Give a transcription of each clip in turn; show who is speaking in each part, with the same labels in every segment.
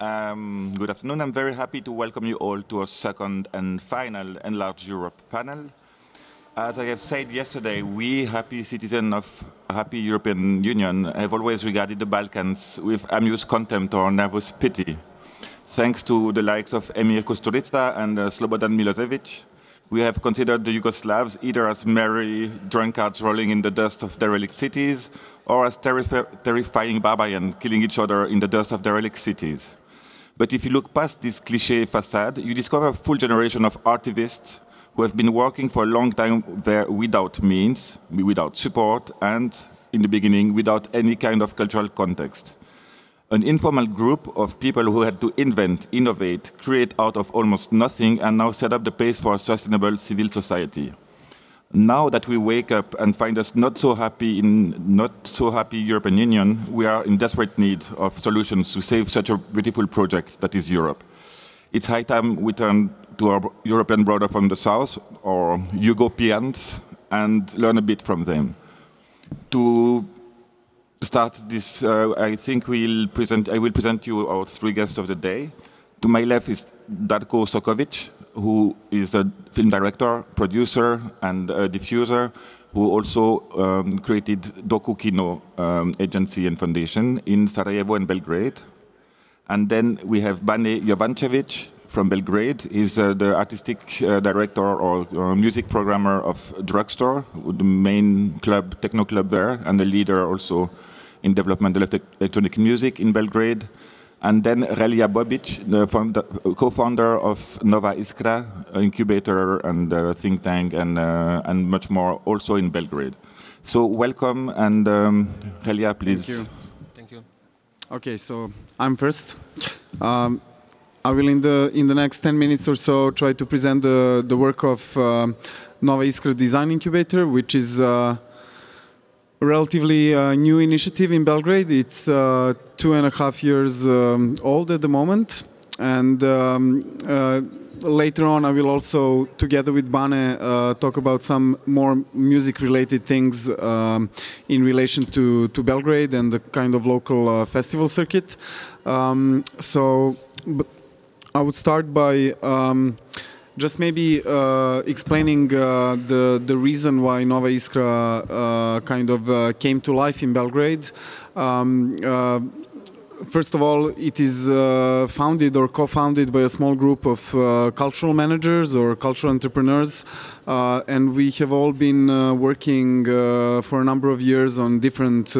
Speaker 1: Um, good afternoon. I'm very happy to welcome you all to our second and final Enlarge Europe panel. As I have said yesterday, we, happy citizens of happy European Union, have always regarded the Balkans with amused contempt or nervous pity. Thanks to the likes of Emir Kusturica and uh, Slobodan Milosevic, we have considered the Yugoslavs either as merry drunkards rolling in the dust of derelict cities or as terrifying barbarians killing each other in the dust of derelict cities. But if you look past this cliche facade, you discover a full generation of activists who have been working for a long time there without means, without support, and in the beginning without any kind of cultural context. An informal group of people who had to invent, innovate, create out of almost nothing, and now set up the pace for a sustainable civil society. Now that we wake up and find us not so happy in not so happy European Union, we are in desperate need of solutions to save such a beautiful project that is Europe. It's high time we turn to our European brother from the south, or Yugopians, and learn a bit from them. To start this, uh, I think we'll present, I will present you our three guests of the day. To my left is Darko Sokovic, who is a film director, producer, and diffuser, who also um, created Doku Kino um, agency and foundation in Sarajevo and Belgrade. And then we have Bane Jovancevic, from Belgrade. He's uh, the artistic uh, director or, or, music programmer of Drugstore, the main club, techno club there, and the leader also in development of electronic music in Belgrade. And then Relja Bobic, the co-founder of Nova Iskra, incubator and uh, think tank, and uh, and much more, also in Belgrade. So welcome, and um, Relja, please.
Speaker 2: Thank you. Thank you. Okay, so I'm first. Um, I will, in the in the next 10 minutes or so, try to present the the work of uh, Nova Iskra Design Incubator, which is uh, relatively uh, new initiative in Belgrade. It's uh, two and a half years um, old at the moment, and um, uh, later on, I will also, together with Bane, uh, talk about some more music-related things um, in relation to, to Belgrade and the kind of local uh, festival circuit. Um, so, I would start by um, just maybe uh, explaining uh, the the reason why Nova Iskra uh, kind of uh, came to life in Belgrade. Um, uh, first of all, it is uh, founded or co-founded by a small group of cultural managers or cultural entrepreneurs, and we have all been working for a number of years on different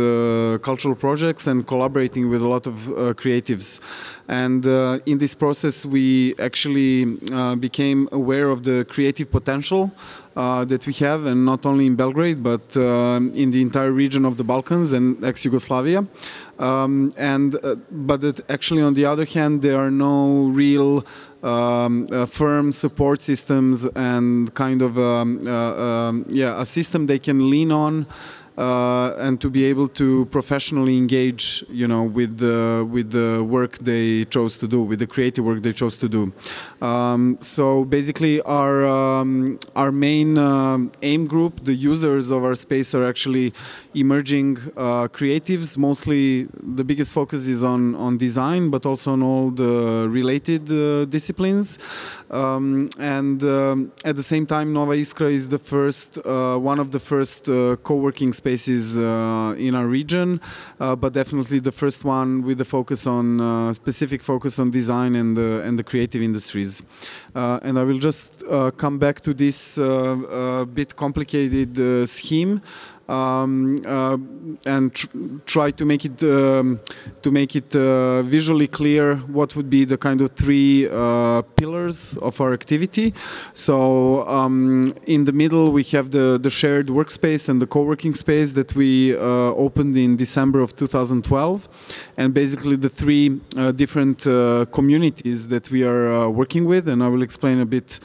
Speaker 2: cultural projects and collaborating with a lot of creatives. And uh, in this process, we actually uh, became aware of the creative potential uh, that we have, and not only in Belgrade, but uh, in the entire region of the Balkans and ex-Yugoslavia. Um, and uh, but actually, on the other hand, there are no real um, uh, firm support systems and kind of um, um yeah a system they can lean on uh, and to be able to professionally engage, you know, with the with the work they chose to do, with the creative work they chose to do. Um, so basically, our um, our main uh, aim group, the users of our space, are actually emerging uh, creatives. Mostly, the biggest focus is on on design, but also on all the related uh, disciplines. Um, and um, at the same time, Nova Iskra is the first, uh, one of the first uh, co-working spaces uh, in our region, uh, but definitely the first one with the focus on uh, specific focus on design and the and the creative industries. And I will just come back to this bit complicated scheme um, uh, and tr try to make it um, to make it uh, visually clear what would be the kind of three uh, pillars of our activity. So um, in the middle we have the the shared workspace and the co-working space that we opened in December of 2012, and basically the three different communities that we are working with, and I will explain a bit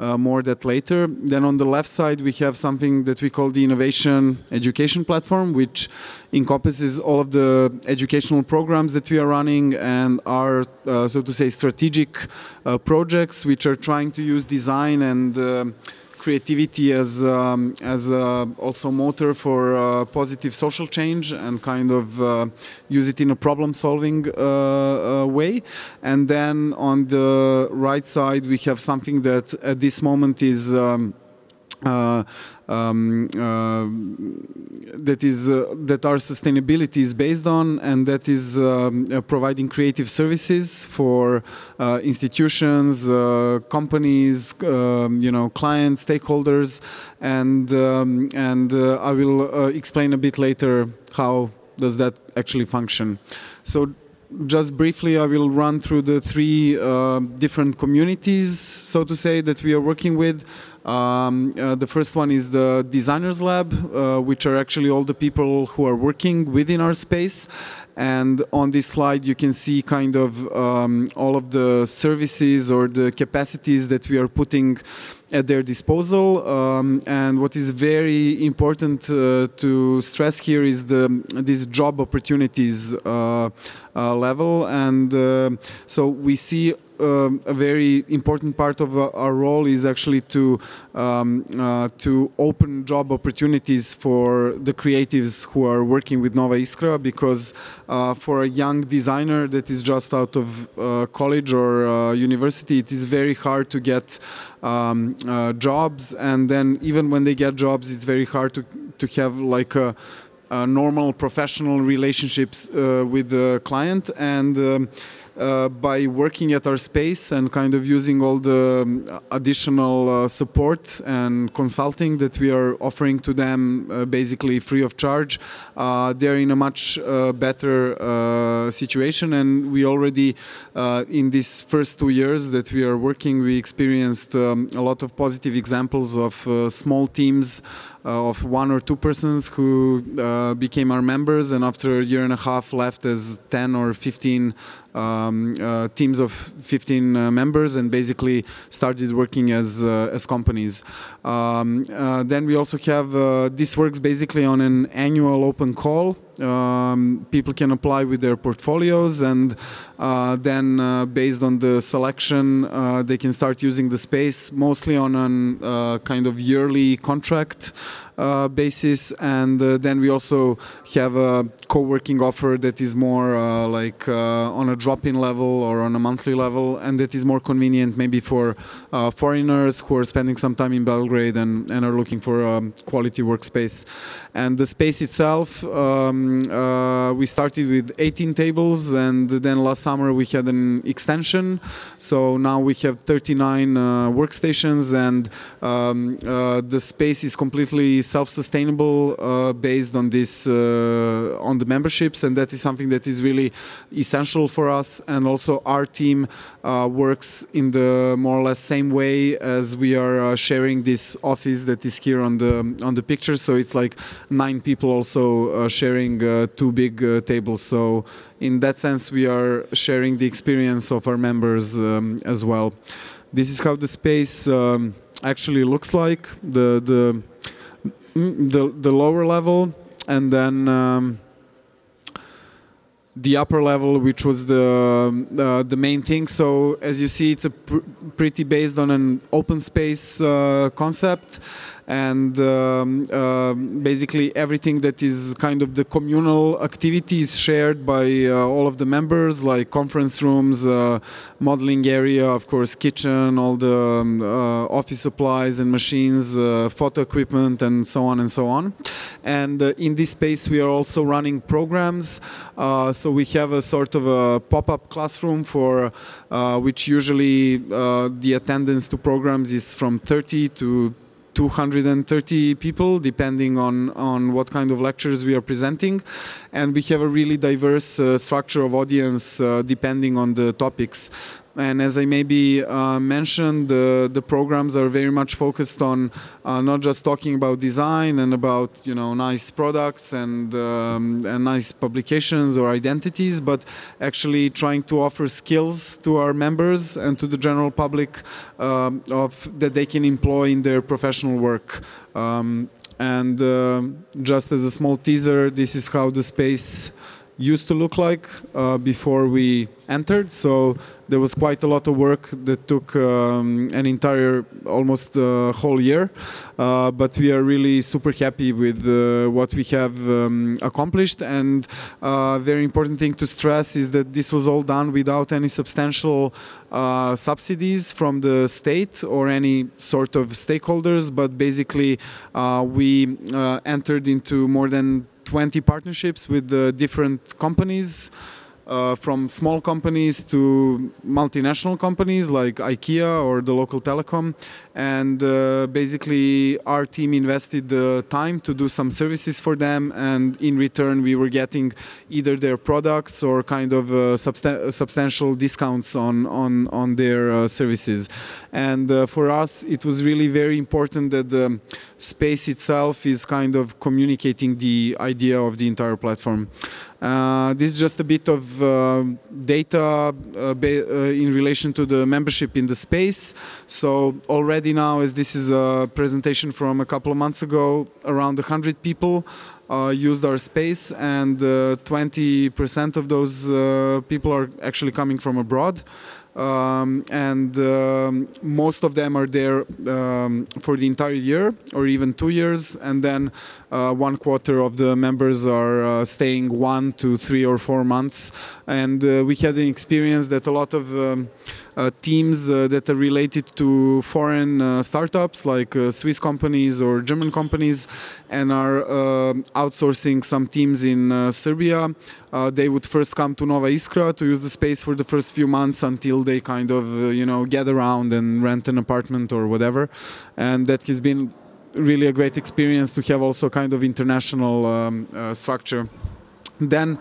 Speaker 2: uh, more that later. Then on the left side, we have something that we call the Innovation Education Platform, which encompasses all of the educational programs that we are running and our, uh, so to say, strategic uh, projects which are trying to use design and uh, creativity as um, as uh, also motor for uh, positive social change and kind of uh, use it in a problem solving way. And then on the right side, we have something that at this moment is. Um, uh, um, uh, that is uh, that our sustainability is based on, and that is um, providing creative services for institutions, companies, um, you know, clients, stakeholders, and um, and I will explain a bit later how does that actually function. So just briefly, I will run through the three uh, different communities, so to say, that we are working with. Um, uh, the first one is the Designers Lab, uh, which are actually all the people who are working within our space. And on this slide, you can see kind of um, all of the services or the capacities that we are putting at their disposal. Um, and what is very important uh, to stress here is the these job opportunities uh, uh, level. And uh, so we see um, a very important part of uh, our role is actually to um, uh, to open job opportunities for the creatives who are working with Nova Iskra because uh, for a young designer that is just out of uh, college or uh, university it is very hard to get um, uh, jobs. And then even when they get jobs it's very hard to to have like a normal professional relationships with the client. And um, uh, by working at our space and kind of using all the um, additional uh, support and consulting that we are offering to them uh, basically free of charge, uh, they're in a much uh, better uh, situation. And we already, in these first two years that we are working, we experienced um, a lot of positive examples of small teams. Uh, of one or two persons who uh, became our members and after a year and a half left as 10 or 15 um, uh, teams of 15 uh, members and basically started working as uh, as companies. Um, uh, then we also have this works basically on an annual open call. Um, people can apply with their portfolios and uh, then uh, based on the selection uh, they can start using the space mostly on a kind of yearly contract uh, basis, and uh, then we also have a co-working offer that is more uh, like on a drop-in level or on a monthly level, and that is more convenient maybe for foreigners who are spending some time in Belgrade and, and are looking for a quality workspace. And the space itself, um, we started with 18 tables, and then last summer we had an extension. So now we have 39 uh, workstations, and um, uh, the space is completely self-sustainable uh, based on this uh, on the memberships, and that is something that is really essential for us. And also, our team uh, works in the more or less same way as we are uh, sharing this office that is here on the on the picture. So it's like nine people also uh, sharing two big tables. So in that sense, we are sharing the experience of our members um, as well. This is how the space um, actually looks like. The the the the lower level, and then um, the upper level, which was the uh, the main thing. So as you see, it's a pr pretty based on an open space uh, concept and um, uh, basically everything that is kind of the communal activities shared by uh, all of the members, like conference rooms, uh, modeling area, of course, kitchen, all the um, uh, office supplies and machines, uh, photo equipment, and so on and so on. And uh, in this space, we are also running programs. so we have a sort of a pop-up classroom for which usually the attendance to programs is from 30 to 230 people, depending on, on what kind of lectures we are presenting. And we have a really diverse uh, structure of audience uh, depending on the topics. And as I maybe uh, mentioned, the, the programs are very much focused on uh, not just talking about design and about you know nice products and, um, and nice publications or identities, but actually trying to offer skills to our members and to the general public um, of that they can employ in their professional work. Um, and uh, just as a small teaser, this is how the space used to look like uh, before we entered. So there was quite a lot of work that took um, an entire, almost the whole year. Uh, but we are really super happy with uh, what we have um, accomplished. And uh, very important thing to stress is that this was all done without any substantial uh, subsidies from the state or any sort of stakeholders. But basically, uh, we uh, entered into more than 20 partnerships with uh, different companies. Uh, from small companies to multinational companies like IKEA or the local telecom. And uh, basically, our team invested the time to do some services for them, and in return, we were getting either their products or kind of uh, substan- substantial discounts on on on their uh, services. And uh, for us, it was really very important that the space itself is kind of communicating the idea of the entire platform. Uh, this is just a bit of uh, data uh, uh, in relation to the membership in the space. So already now, as this is a presentation from a couple of months ago, around 100 people uh, used our space, and 20% of those people are actually coming from abroad. Um, and um, most of them are there um, for the entire year or even two years. And then uh, one quarter of the members are uh, staying one to three or four months. And uh, we had an experience that a lot of um, teams uh, that are related to foreign uh, startups like Swiss companies or German companies and are outsourcing some teams in Serbia. they would first come to Nova Iskra to use the space for the first few months until they kind of you know get around and rent an apartment or whatever, and that has been really a great experience to have also kind of international um, uh, structure. Then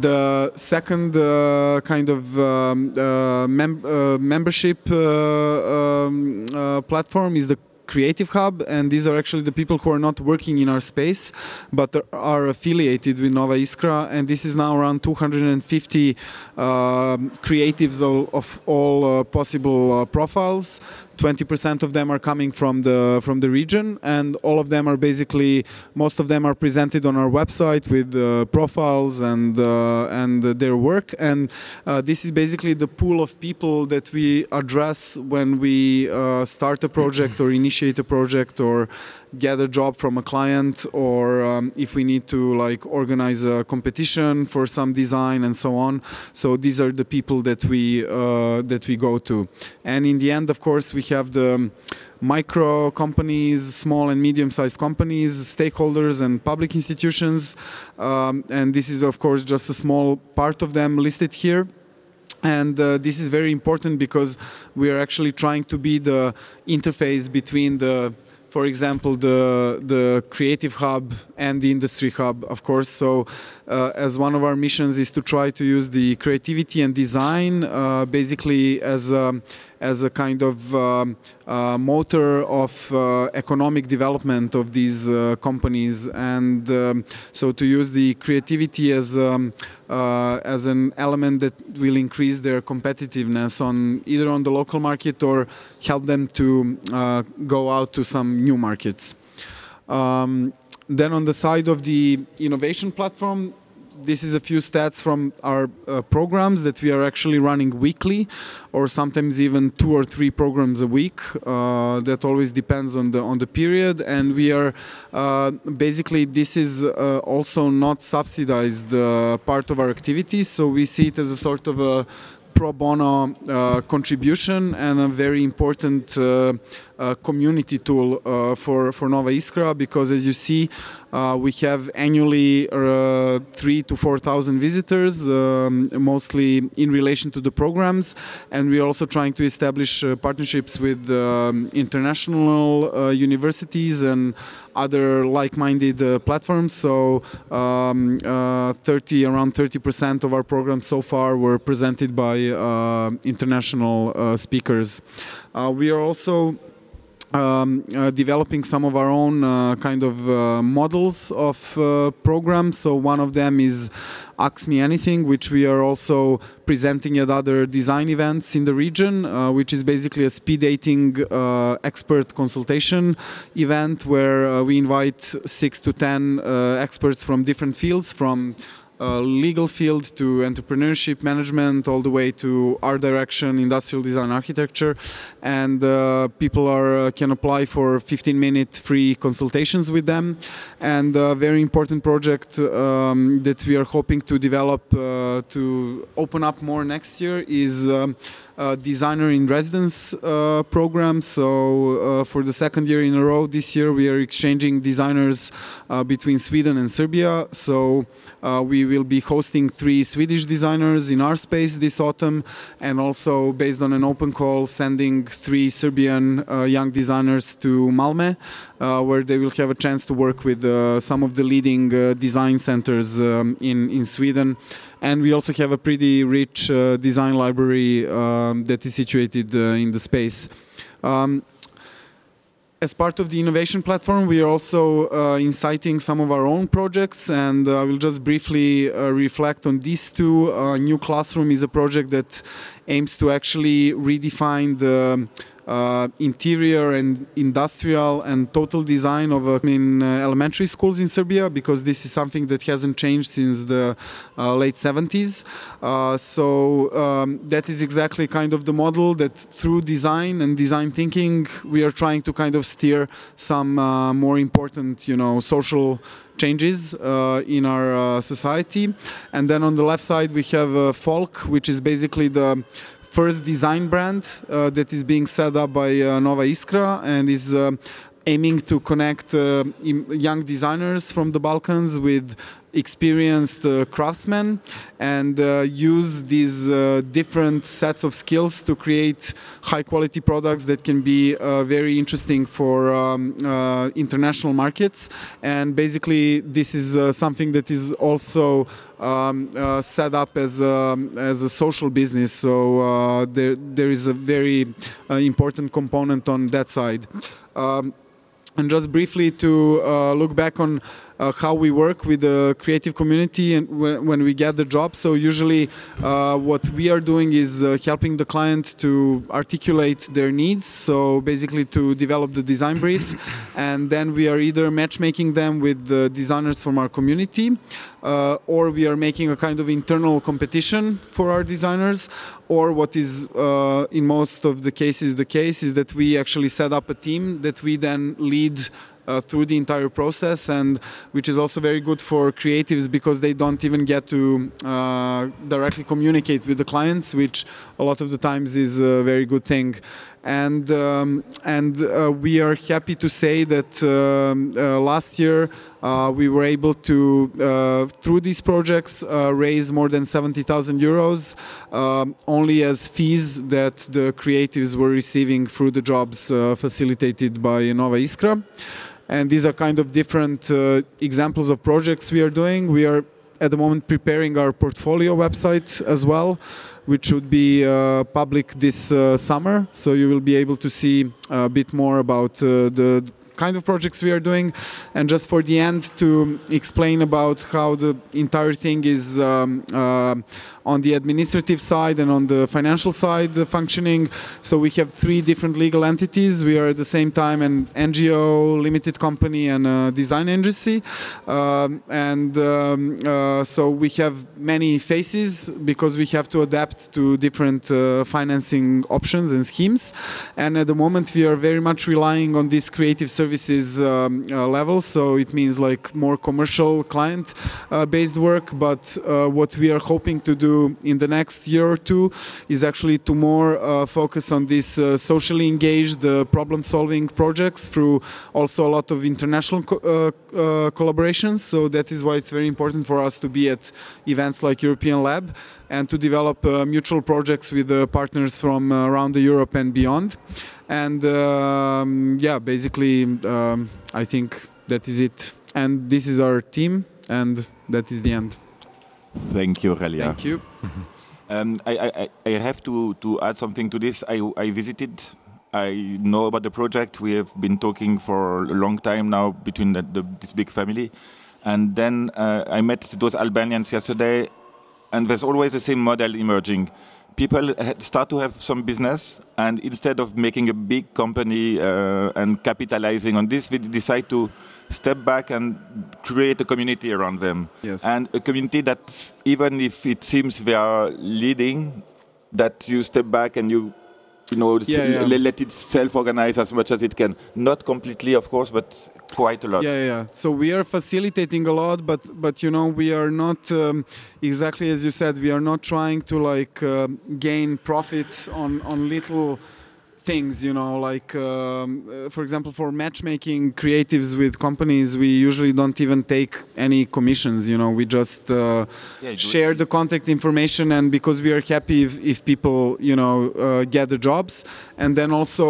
Speaker 2: the second uh, kind of um, uh, mem uh, membership uh, um, uh, platform is the Creative Hub, and these are actually the people who are not working in our space, but are affiliated with Nova Iskra. And this is now around 250 creatives of, of all possible profiles 20% of them are coming from the from the region and all of them are basically most of them are presented on our website with uh, profiles and uh, and their work. And uh, this is basically the pool of people that we address when we uh, start a project or initiate a project or get a job from a client or um, if we need to like organize a competition for some design and so on so these are the people that we uh, that we go to and in the end of course we have the micro companies, small and medium sized companies, stakeholders, and public institutions. Um, and this is, of course, just a small part of them listed here. And uh, this is very important because we are actually trying to be the interface between the for example, the the creative hub and the industry hub, of course. So, uh, as one of our missions is to try to use the creativity and design, uh, basically as a, as a kind of um, uh, motor of uh, economic development of these uh, companies, and um, so to use the creativity as um, uh, as an element that will increase their competitiveness on either on the local market or help them to go out to some new markets. Um, then on the side of the innovation platform, this is a few stats from our uh, programs that we are actually running weekly or sometimes even two or three programs a week uh, that always depends on the on the period. And we are uh, basically this is uh, also not subsidized uh, part of our activities. So we see it as a sort of a pro bono uh, contribution and a very important uh, uh, community tool uh, for, for Nova Iskra because as you see uh, we have annually uh, three to four thousand visitors um, mostly in relation to the programs. And we're also trying to establish partnerships with um, international universities and other like-minded uh, platforms. So um, uh, 30, around 30% of our programs so far were presented by uh, international speakers. we are also um, uh, developing some of our own uh, kind of uh, models of programs. So one of them is Ask Me Anything, which we are also presenting at other design events in the region, uh, which is basically a speed dating uh, expert consultation event where uh, we invite six to ten experts from different fields, from uh, legal field to entrepreneurship management all the way to art direction industrial design architecture. And uh, people are uh, can apply for 15 minute free consultations with them. And a very important project um, that we are hoping to develop uh, to open up more next year is um, uh, designer in residence uh, program. So uh, for the second year in a row this year, we are exchanging designers uh, between Sweden and Serbia. So uh, we will be hosting three Swedish designers in our space this autumn, and also based on an open call, sending three Serbian young designers to Malmö, where they will have a chance to work with some of the leading design centers um, in in Sweden and we also have a pretty rich uh, design library um, that is situated uh, in the space. Um, as part of the innovation platform, we are also uh, inciting some of our own projects, and uh, I will just briefly uh, reflect on these two. Uh, New Classroom is a project that aims to actually redefine the uh, interior and industrial and total design of uh, in uh, elementary schools in Serbia because this is something that hasn't changed since the uh, late 70s. Uh, so um, that is exactly kind of the model that through design and design thinking we are trying to kind of steer some uh, more important, you know, social changes uh, in our uh, society. And then on the left side, we have uh, Folk, which is basically the first design brand uh, that is being set up by uh, Nova Iskra and is uh, aiming to connect uh, young designers from the Balkans with experienced uh, craftsmen and uh, use these uh, different sets of skills to create high quality products that can be uh, very interesting for um, uh, international markets. And basically, this is uh, something that is also um, set up as a, as a social business. So there, there is a very important component on that side. Um, and just briefly to look back on uh, how we work with the creative community and when, when we get the job. So usually, uh, what we are doing is uh, helping the client to articulate their needs. So basically, to develop the design brief, and then we are either matchmaking them with the designers from our community, uh, or we are making a kind of internal competition for our designers. Or what is uh, in most of the cases the case is that we actually set up a team that we then lead uh, through the entire process and which is also very good for creatives because they don't even get to uh, directly communicate with the clients which a lot of the times is a very good thing. And um, and uh, we are happy to say that um, uh, last year uh, we were able to uh, through these projects raise more than 70,000 euros um, only as fees that the creatives were receiving through the jobs facilitated by Nova Iskra and these are kind of different uh, examples of projects we are doing. We are at the moment preparing our portfolio website as well, which should be uh, public this uh, summer. So you will be able to see a bit more about uh, the kind of projects we are doing and just for the end to explain about how the entire thing is um, uh, on the administrative side and on the financial side the functioning. So we have three different legal entities. We are at the same time an NGO, limited company, and a design agency. Um, and um, uh, so we have many faces because we have to adapt to different uh, financing options and schemes. And at the moment, we are very much relying on this creative services um, uh, level. So it means like more commercial client uh, based work. But uh, what we are hoping to do in the next year or two is actually to more uh, focus on these uh, socially engaged uh, problem-solving projects through also a lot of international co collaborations. So that is why it's very important for us to be at events like European Lab and to develop mutual projects with partners from around Europe and beyond. And um, yeah, basically, um, I think that is it. And this is our team, and that is the end.
Speaker 1: Thank you, Relja.
Speaker 2: Thank you.
Speaker 1: Um, I, I, I have to, to add something to this. I, I visited, I know about the project. We have been talking for a long time now between the, the, this big family. And then uh, I met those Albanians yesterday, and there's always the same model emerging. People start to have some business, and instead of making a big company uh, and capitalizing on this, we decide to step back and create a community around them.
Speaker 2: Yes.
Speaker 1: And a community that, even if it seems they are leading, that you step back and you you know,
Speaker 2: Yeah, yeah.
Speaker 1: let it self-organize as much as it can. Not completely, of course, but quite a lot.
Speaker 2: Yeah, yeah. So we are facilitating a lot, but but you know we are not um, exactly as you said. We are not trying to like um gain profit on on little things. You know, like um, uh, for example, for matchmaking creatives with companies, we usually don't even take any commissions. You know, we just uh,
Speaker 1: Yeah, it.
Speaker 2: share the contact information, and because we are happy if, if people you know uh, get the jobs, and then also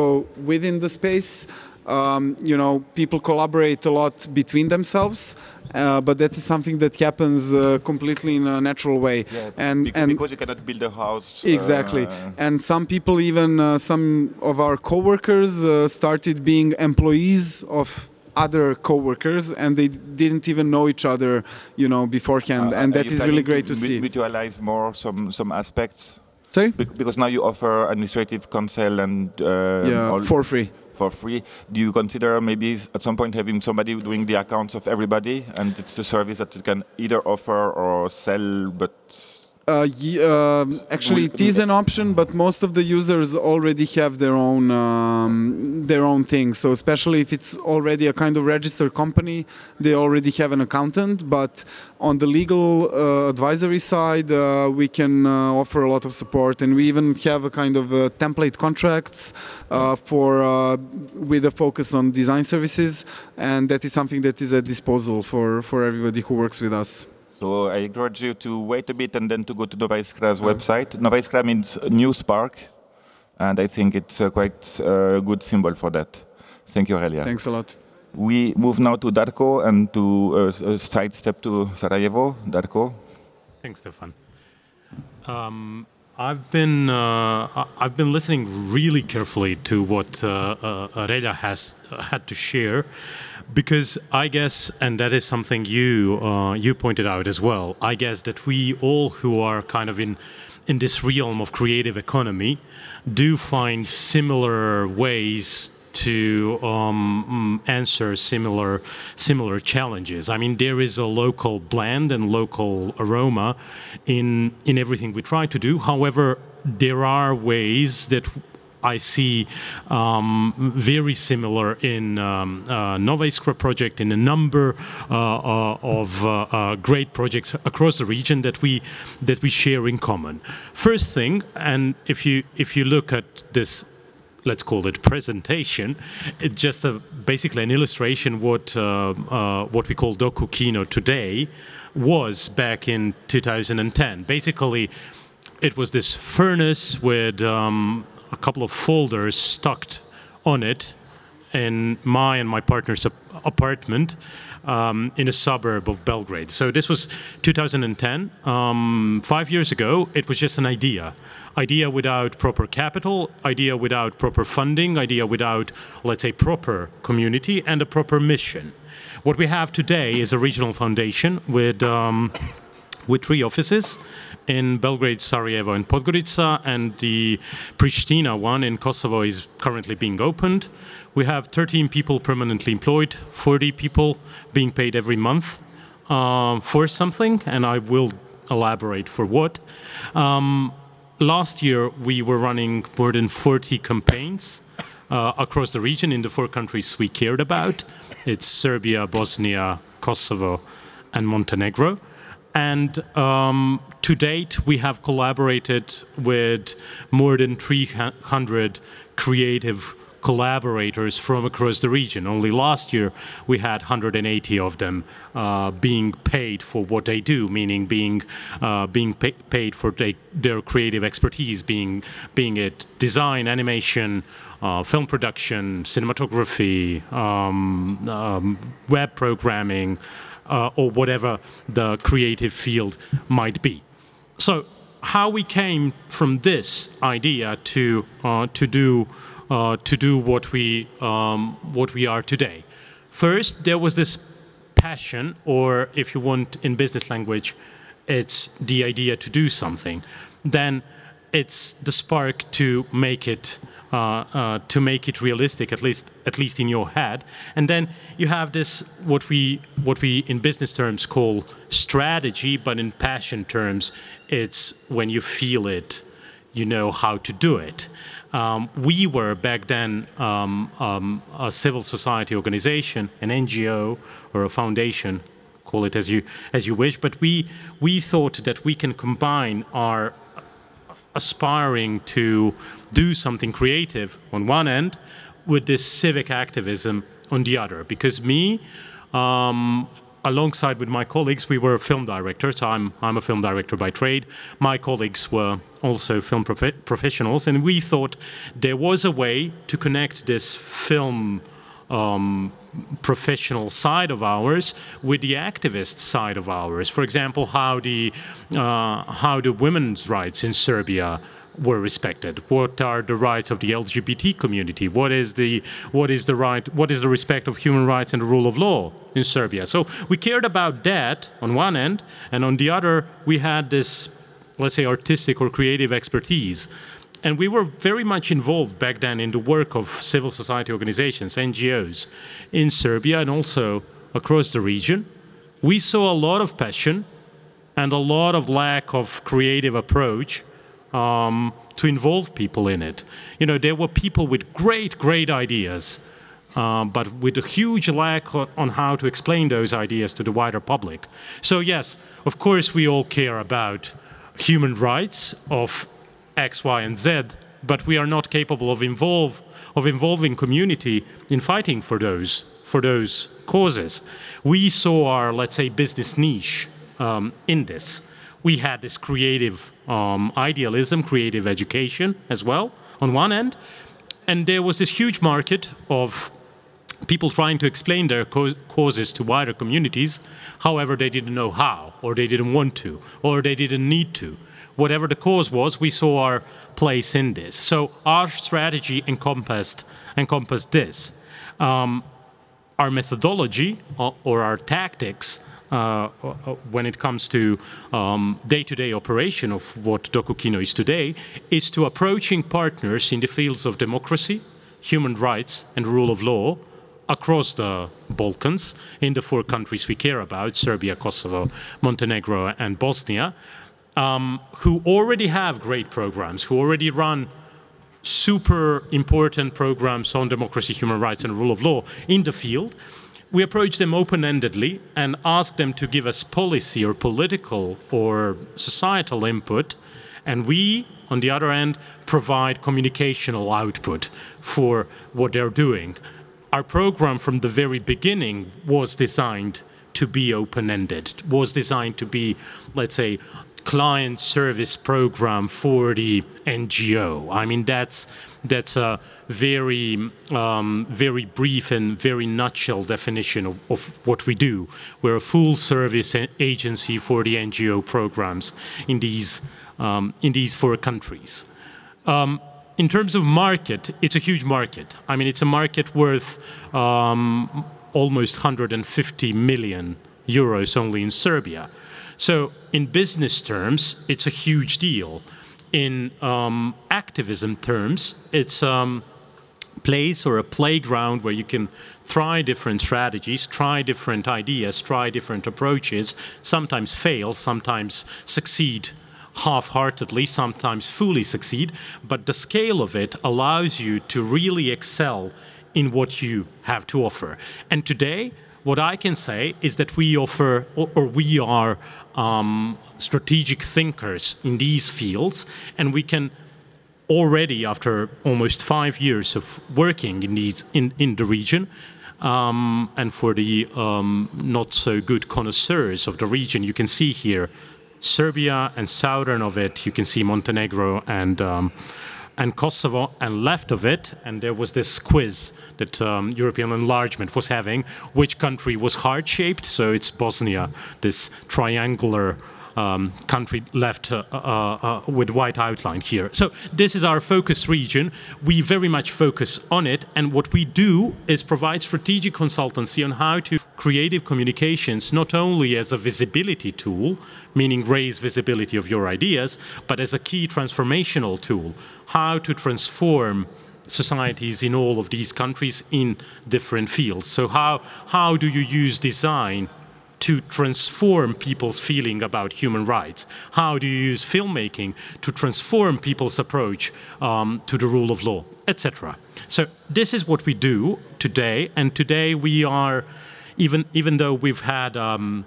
Speaker 2: within the space um, you know, people collaborate a lot between themselves, uh, but that is something that happens uh, completely in a natural way.
Speaker 1: Yeah,
Speaker 2: and
Speaker 1: bec-
Speaker 2: and
Speaker 1: because you cannot build a house.
Speaker 2: exactly,
Speaker 1: uh,
Speaker 2: and some people, even uh, some of our coworkers, uh, started being employees of other coworkers and they didn't even know each other you know beforehand.
Speaker 1: Uh,
Speaker 2: and that is really great to
Speaker 1: mu-
Speaker 2: see.
Speaker 1: Mutualize more some some aspects.
Speaker 2: Sorry?
Speaker 1: Bec- because now you offer administrative counsel and uh,
Speaker 2: yeah for free
Speaker 1: for free. Do you consider maybe at some point having somebody doing the accounts of everybody, and it's the service that you can either offer or sell, but
Speaker 2: Uh, ye- um, actually, it is an option, but most of the users already have their own um, their own thing. So, especially if it's already a kind of registered company, they already have an accountant. But on the legal uh, advisory side, uh, we can uh, offer a lot of support, and we even have a kind of uh, template contracts uh, for uh, with a focus on design services, and that is something that is at disposal for for everybody who works with us.
Speaker 1: So I encourage you to wait a bit and then to go to Nova Iskra's
Speaker 2: Uh-huh.
Speaker 1: website. Nova Iskra means a new spark, and I think it's a quite a good symbol for that. Thank you, Aurelia.
Speaker 2: Thanks a lot.
Speaker 1: We move now to Darko and to uh, a sidestep to Sarajevo. Darko.
Speaker 3: Thanks, Stefan. Um, I've been uh, I- I've been listening really carefully to what uh, uh, Aurelia has uh, had to share, because I guess, and that is something you uh, you pointed out as well. I guess that we all who are kind of in in this realm of creative economy do find similar ways to um, mm, answer similar similar challenges. I mean, there is a local blend and local aroma in in everything we try to do. However, there are ways that I see um, very similar in um, uh, Nova Iskra project in a number uh, uh, of uh, great projects across the region that we that we share in common. First thing, and if you if you look at this let's call it presentation. It's just a, basically an illustration what uh, uh, what we call Doku Kino today was back in 2010. Basically, it was this furnace with um, a couple of folders stuck on it in my and my partner's ap- apartment um, in a suburb of Belgrade. So this was 2010. Um, five years ago, it was just an idea. Idea without proper capital, idea without proper funding, idea without, let's say, proper community and a proper mission. What we have today is a regional foundation with um, with three offices in Belgrade, Sarajevo, and Podgorica, and the Pristina one in Kosovo is currently being opened. We have 13 people permanently employed, 40 people being paid every month um, for something, and I will elaborate for what. Um, last year, we were running more than 40 campaigns uh, across the region in the four countries we cared about. It's Serbia, Bosnia, Kosovo, and Montenegro. And um, to date, we have collaborated with more than 300 creative collaborators from across the region. Only last year, we had 180 of them uh, being paid for what they do, meaning being uh, being pa- paid for they, their creative expertise, being being it design, animation, uh, film production, cinematography, um, um, web programming uh, or whatever the creative field might be. So, how we came from this idea to uh, to do uh, to do what we um, what we are today. First, there was this passion, or if you want in business language, it's the idea to do something. Then it's the spark to make it to make it realistic, at least at least in your head. And then you have this what we what we in business terms call strategy, but in passion terms, it's when you feel it, you know how to do it. Um, we were back then um, um, a civil society organization, an NGO or a foundation, call it as you as you wish. But we we thought that we can combine our aspiring to do something creative on one end with this civic activism on the other. Because me, um, alongside with my colleagues, we were film directors. I'm, I'm a film director by trade. My colleagues were also film prof- professionals, and we thought there was a way to connect this film um, professional side of ours with the activist side of ours. For example, how the uh, how the women's rights in Serbia were respected. What are the rights of the LGBT community? What is the what is the right? What is the respect of human rights and the rule of law in Serbia? So we cared about that on one end, and on the other, we had this, let's say, artistic or creative expertise and we were very much involved back then in the work of civil society organizations, NGOs, in Serbia and also across the region. We saw a lot of passion and a lot of lack of creative approach um, to involve people in it. You know, there were people with great, great ideas, uh, but with a huge lack on how to explain those ideas to the wider public. So, yes, of course, we all care about human rights of X, Y, and Z, but we are not capable of involve of involving community in fighting for those for those causes. We saw our let's say business niche um, in this. We had this creative um, idealism, creative education as well on one end, and there was this huge market of people trying to explain their causes to wider communities. However, they didn't know how, or they didn't want to, or they didn't need to whatever the cause was, we saw our place in this. So our strategy encompassed encompassed this. Um, our methodology uh, or our tactics uh, uh, when it comes to um, day-to-day operation of what DokuKino is today is to approaching partners in the fields of democracy, human rights, and rule of law across the Balkans in the four countries we care about Serbia, Kosovo, Montenegro, and Bosnia um, who already have great programs, who already run super important programs on democracy, human rights, and rule of law in the field. We approach them open endedly and ask them to give us policy or political or societal input. And we, on the other end, provide communicational output for what they're doing. Our program from the very beginning was designed to be open ended, was designed to be, let's say, client service program for the NGO. I mean, that's that's a very um, very brief and very nutshell definition of, of, what we do. We're a full service agency for the NGO programs in these um, in these four countries. Um, in terms of market, it's a huge market. I mean, it's a market worth um, almost 150 million euros only in Serbia. So, in business terms, it's a huge deal. In um, activism terms, it's a um, place or a playground where you can try different strategies, try different ideas, try different approaches, sometimes fail, sometimes succeed half heartedly, sometimes fully succeed. But the scale of it allows you to really excel in what you have to offer. And today, what I can say is that we offer, or, or we are um, strategic thinkers in these fields, and we can already, after almost five years of working in these in, in the region, um, and for the um, not so good connoisseurs of the region, you can see here Serbia and southern of it, you can see Montenegro and um, and Kosovo, and left of it, and there was this quiz that um, European enlargement was having, which country was heart shaped. So it's Bosnia, this triangular um, country left uh, uh, uh, with white outline here. So this is our focus region. We very much focus on it, and what we do is provide strategic consultancy on how to creative communications not only as a visibility tool, meaning raise visibility of your ideas, but as a key transformational tool, how to transform societies in all of these countries in different fields. So how how do you use design to transform people's feeling about human rights? How do you use filmmaking to transform people's approach um, to the rule of law, etc.? So this is what we do today, and today we are, even even though we've had. Um,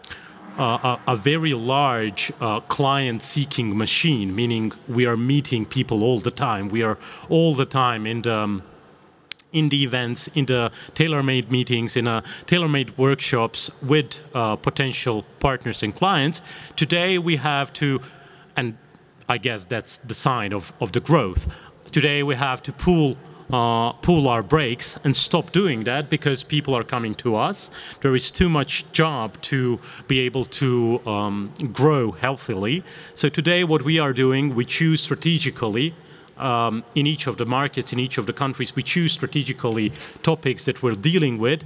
Speaker 3: uh, a, a, very large uh, client seeking machine, meaning we are meeting people all the time. We are all the time in the, um, in the events, in the tailor-made meetings, in a tailor-made workshops with uh, potential partners and clients. Today we have to, and I guess that's the sign of, of the growth. Today we have to pool uh, pull our brakes and stop doing that because people are coming to us. There is too much job to be able to um, grow healthily. So today, what we are doing, we choose strategically um, in each of the markets, in each of the countries, we choose strategically topics that we're dealing with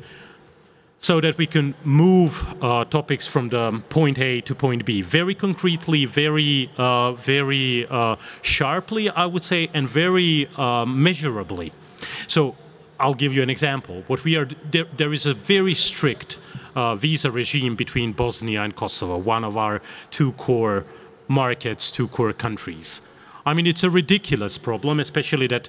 Speaker 3: so that we can move uh, topics from the point A to point B very concretely, very, uh, very uh, sharply, I would say, and very uh, measurably. So I'll give you an example. What we are there, there is a very strict uh, visa regime between Bosnia and Kosovo, one of our two core markets, two core countries. I mean, it's a ridiculous problem, especially that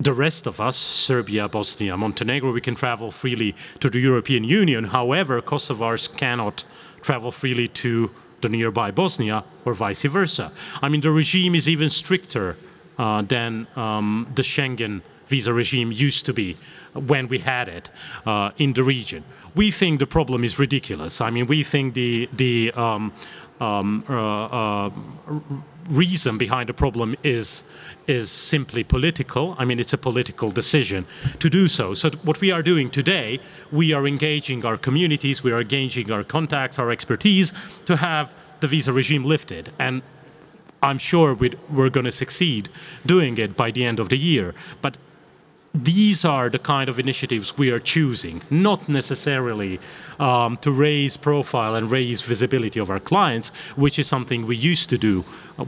Speaker 3: the rest of us, Serbia, Bosnia, Montenegro, we can travel freely to the European Union. However, Kosovars cannot travel freely to the nearby Bosnia or vice versa. I mean, the regime is even stricter uh, than um, the Schengen visa regime used to be when we had it uh, in the region. We think the problem is ridiculous. I mean, we think the the um, um, uh, uh reason behind the problem is is simply political. I mean, it's a political decision to do so. So what we are doing today, we are engaging our communities, we are engaging our contacts, our expertise to have the visa regime lifted. And I'm sure we are going to succeed doing it by the end of the year. But these are the kind of initiatives we are choosing, not necessarily um, to raise profile and raise visibility of our clients, which is something we used to do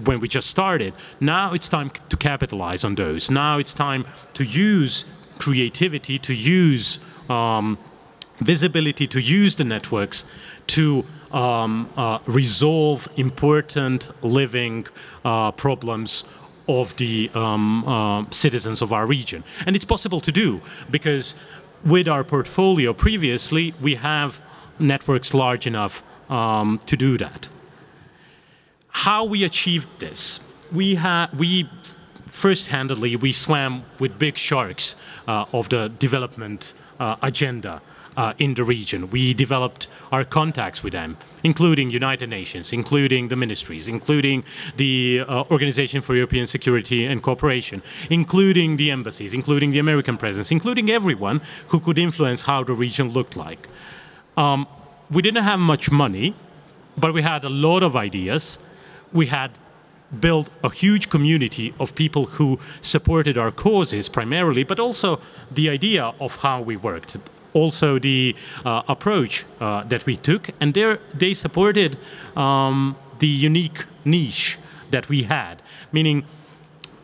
Speaker 3: when we just started. Now it's time to capitalize on those. Now it's time to use creativity, to use um, visibility, to use the networks to um, uh, resolve important living uh, problems of the um, uh, citizens of our region. And it's possible to do because with our portfolio previously, we have networks large enough um, to do that. How we achieved this? We had we first-handedly we swam with big sharks uh, of the development uh, agenda uh, in the region. We developed our contacts with them, including United Nations, including the ministries, including the uh, Organization for European Security and Cooperation, including the embassies, including the American presence, including everyone who could influence how the region looked like. Um, we didn't have much money, but we had a lot of ideas. We had built a huge community of people who supported our causes primarily, but also the idea of how we worked also the uh, approach uh, that we took, and they supported um, the unique niche that we had, meaning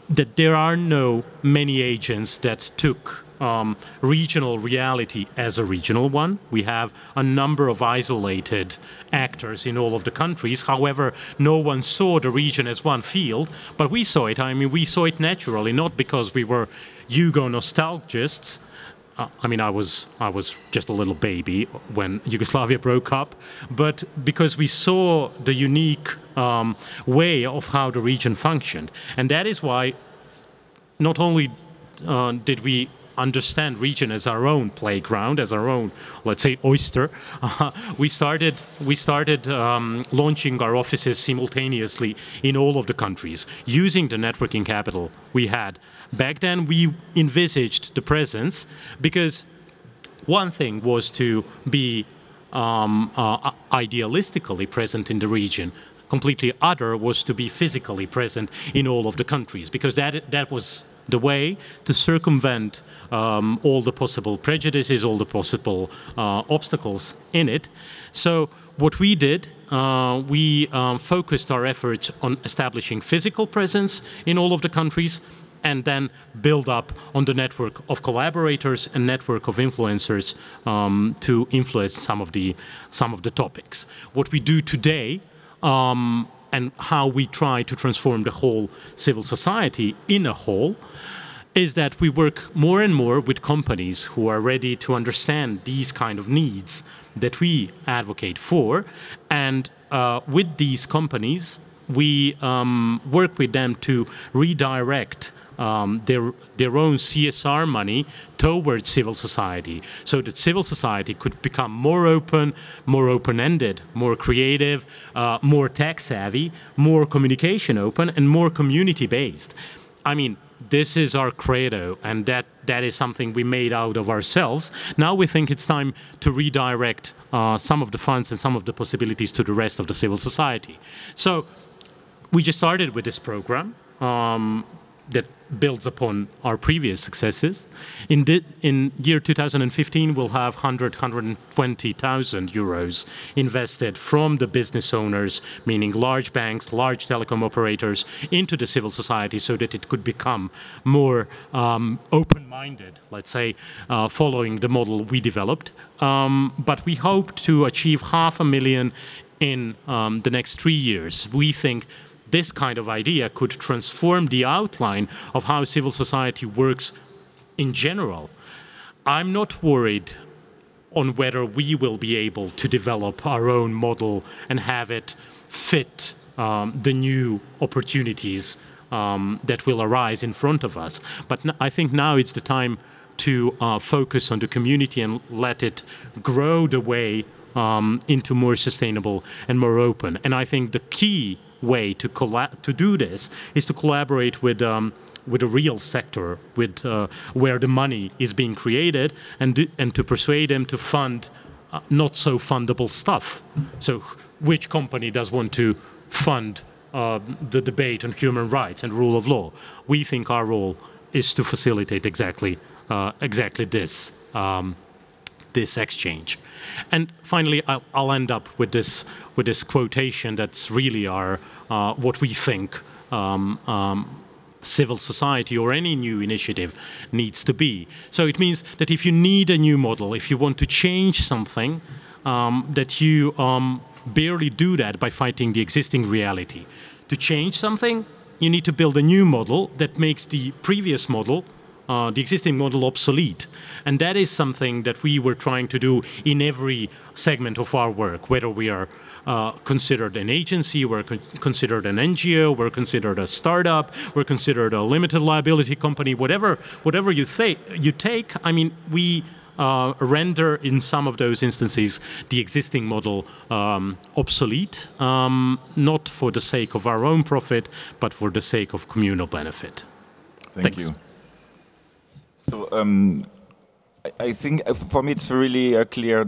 Speaker 3: that there are no many agents that took um, regional reality as a regional one. We have a number of isolated actors in all of the countries. However, no one saw the region as one field, but we saw it. I mean, we saw it naturally, not because we were Yugo nostalgists, I mean, I was I was just a little baby when Yugoslavia broke up, but because we saw the unique um, way of how the region functioned, and that is why not only uh, did we understand region as our own playground, as our own, let's say, oyster. Uh, we started we started um, launching our offices simultaneously in all of the countries using the networking capital we had Back then, we envisaged the presence because one thing was to be um, uh, idealistically present in the region. Completely other was to be physically present in all of the countries because that that was the way to circumvent um, all the possible prejudices, all the possible uh, obstacles in it. So what we did, uh, we um, focused our efforts on establishing physical presence in all of the countries and then build up on the network of collaborators and network of influencers um, to influence some of the some of the topics. What we do today um, and how we try to transform the whole civil society in a whole is that we work more and more with companies who are ready to understand these kind of needs that we advocate for. And uh, with these companies, we um, work with them to redirect um, their their own CSR money towards civil society, so that civil society could become more open, more open-ended, more creative, uh, more tech savvy, more communication open, and more community-based. I mean, this is our credo, and that that is something we made out of ourselves. Now we think it's time to redirect uh, some of the funds and some of the possibilities to the rest of the civil society. So we just started with this program. Um, that builds upon our previous successes. In, in year 2015, we'll have 100, 120,000 euros invested from the business owners, meaning large banks, large telecom operators, into the civil society so that it could become more um, open-minded, let's say, uh, following the model we developed. Um, but we hope to achieve half a million in um, the next three years. We think this kind of idea could transform the outline of how civil society works in general. I'm not worried on whether we will be able to develop our own model and have it fit um, the new opportunities um, that will arise in front of us. But I think now it's the time to uh, focus on the community and let it grow the way um, into more sustainable and more open. And I think the key way to to do this is to collaborate with um, with a real sector, with uh, where the money is being created, and and to persuade them to fund uh, not so fundable stuff. So, which company does want to fund uh, the debate on human rights and rule of law? We think our role is to facilitate exactly uh, exactly this. Um, this exchange. And finally, I'll, I'll, end up with this with this quotation that's really our uh, what we think um, um, civil society or any new initiative needs to be. So it means that if you need a new model, if you want to change something, um, that you um, barely do that by fighting the existing reality. To change something, you need to build a new model that makes the previous model uh, the existing model obsolete. And that is something that we were trying to do in every segment of our work, whether we are uh, considered an agency, we're con- considered an NGO, we're considered a startup, we're considered a limited liability company, whatever, whatever you, th- you take. I mean, we uh, render in some of those instances the existing model um, obsolete, um, not for the sake of our own profit, but for the sake of communal benefit.
Speaker 1: Thank Thanks. you. So um, I, I, think uh, for me it's really uh, clear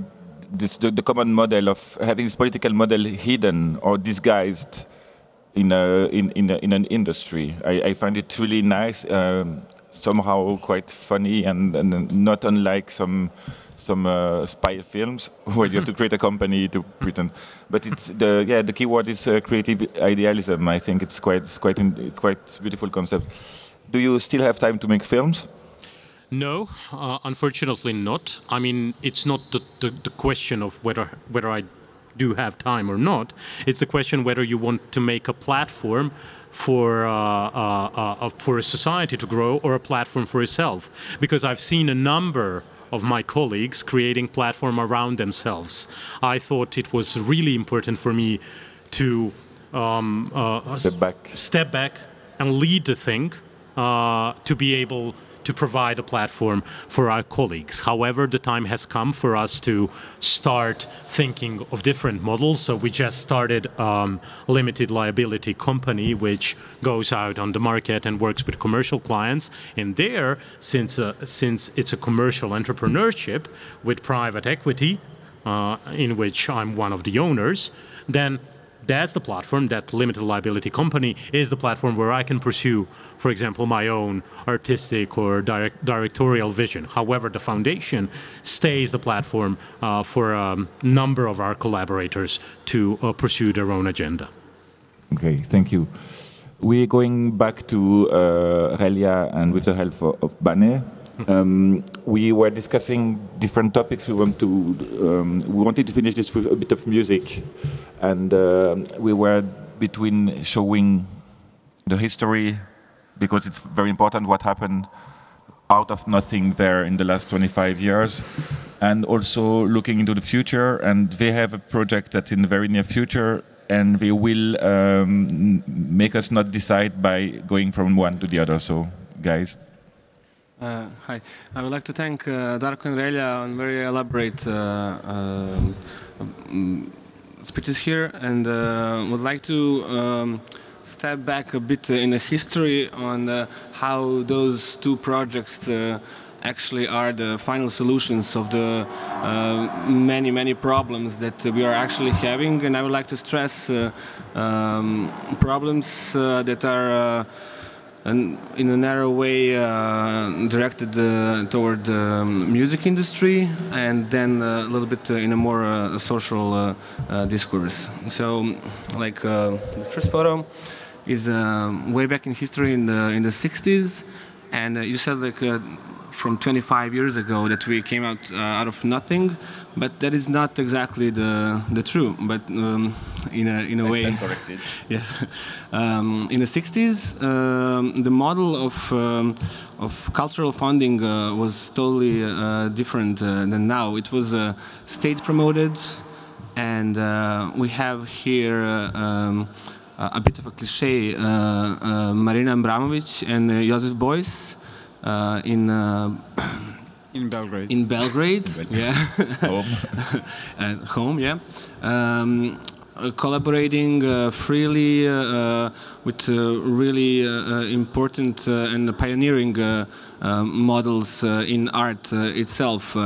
Speaker 1: this, the, the, common model of having this political model hidden or disguised in a, in in, a, in an industry. I, I, find it really nice, um, somehow quite funny, and, and not unlike some some uh, spy films where you have to create a company to pretend. But it's the yeah the key word is uh, creative idealism. I think it's quite it's quite quite beautiful concept. Do you still have time to make films?
Speaker 3: No, uh, unfortunately not. I mean, it's not the, the, the, question of whether whether I do have time or not. It's the question whether you want to make a platform for uh, uh, uh for a society to grow or a platform for yourself. Because I've seen a number of my colleagues creating platform around themselves. I thought it was really important for me to um,
Speaker 1: uh, step back,
Speaker 3: step back, and lead the thing uh, to be able to provide a platform for our colleagues. However, the time has come for us to start thinking of different models. So we just started um, a limited liability company which goes out on the market and works with commercial clients. And there, since uh, since it's a commercial entrepreneurship with private equity, uh, in which I'm one of the owners, then that's the platform, that limited liability company is the platform where I can pursue, for example, my own artistic or direct, directorial vision. However, the foundation stays the platform uh, for a number of our collaborators to uh, pursue their own agenda.
Speaker 1: Okay, thank you. we're going back to uh, Relja and with the help of, of Bane. Um, we were discussing different topics. We want to um, we wanted to finish this with a bit of music, and uh, we were between showing the history because it's very important what happened out of nothing there in the last 25 years and also looking into the future. And they have a project that's in the very near future and they will um, make us not decide by going from one to the other. So guys.
Speaker 4: Uh, hi, I would like to thank uh, Darko and Relja on very elaborate uh, um, speeches here and uh, would like to um, step back a bit in the history on uh, how those two projects uh, actually are the final solutions of the uh, many many problems that we are actually having. And I would like to stress uh, um, problems uh, that are and in a narrow way uh, directed uh, toward the um, music industry and then uh, a little bit in a more social discourse. So, like the first photo is way back in history in the in the 60s, and you said like from 25 years ago that we came out uh, out of nothing, but that is not exactly the the true. But um, in a in a
Speaker 1: I
Speaker 4: way,
Speaker 1: corrected.
Speaker 4: yes. Um, in the 60s, um, the model of um, of cultural funding uh, was totally uh, different uh, than now. It was uh, state promoted, and uh, we have here. Um, a bit of a cliche, Marina Abramovic and Joseph Beuys, uh, in uh,
Speaker 2: in Belgrade.
Speaker 4: In Belgrade, yeah,
Speaker 1: home,
Speaker 4: at home, yeah. Um, uh, collaborating uh, freely uh, uh with uh, really uh, important and pioneering models in art itself.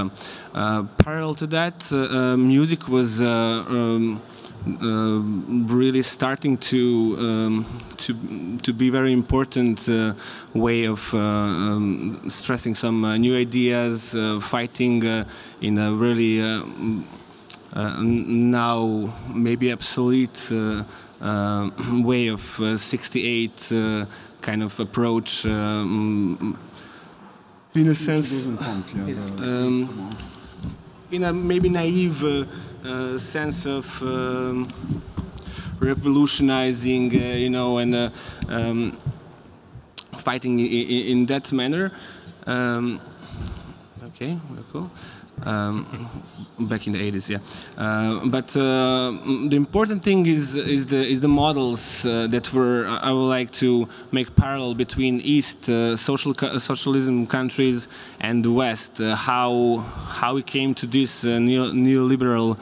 Speaker 4: parallel to that, music was um, uh, really starting to um, to to be very important uh, way of uh, um, stressing some uh, new ideas, uh, fighting uh, in a really now maybe obsolete way of 68 kind of approach. Um, in a sense, um, in a maybe naive uh, sense of um, revolutionizing, uh, you know, and uh, um, fighting in, in, that manner. Um, okay, cool. Um, back in the 80s, yeah. Uh, but uh, the important thing is is the is the models uh, that were I would like to make parallel between East uh, social socialism countries and the West. Uh, how how we came to these uh, neo neoliberal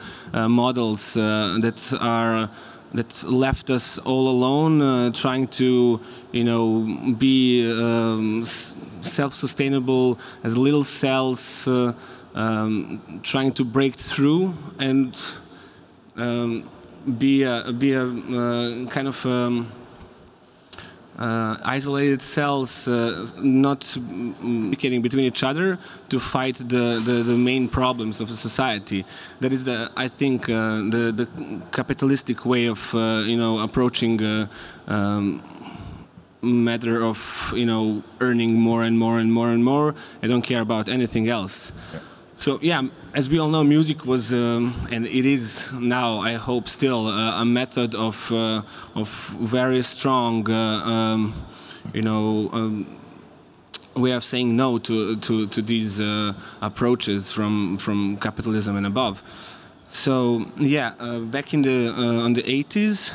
Speaker 4: models that are that left us all alone, uh, trying to, you know, be um, self-sustainable as little cells, uh, um, trying to break through and um, be a, be a uh, kind of um, uh, isolated cells uh, not communicating between each other to fight the, the, the, main problems of the society. That is, the, I think, uh, the, the capitalistic way of uh, you know approaching uh, um, matter of you know earning more and more and more and more. I don't care about anything else. Yeah. So yeah, as we all know, music was um, and it is now, I hope, still uh, a method of uh, of very strong, uh, um, you know. Um, way of saying no to to, to these uh, approaches from from capitalism and above. So yeah, uh, back in the uh, on the 80s,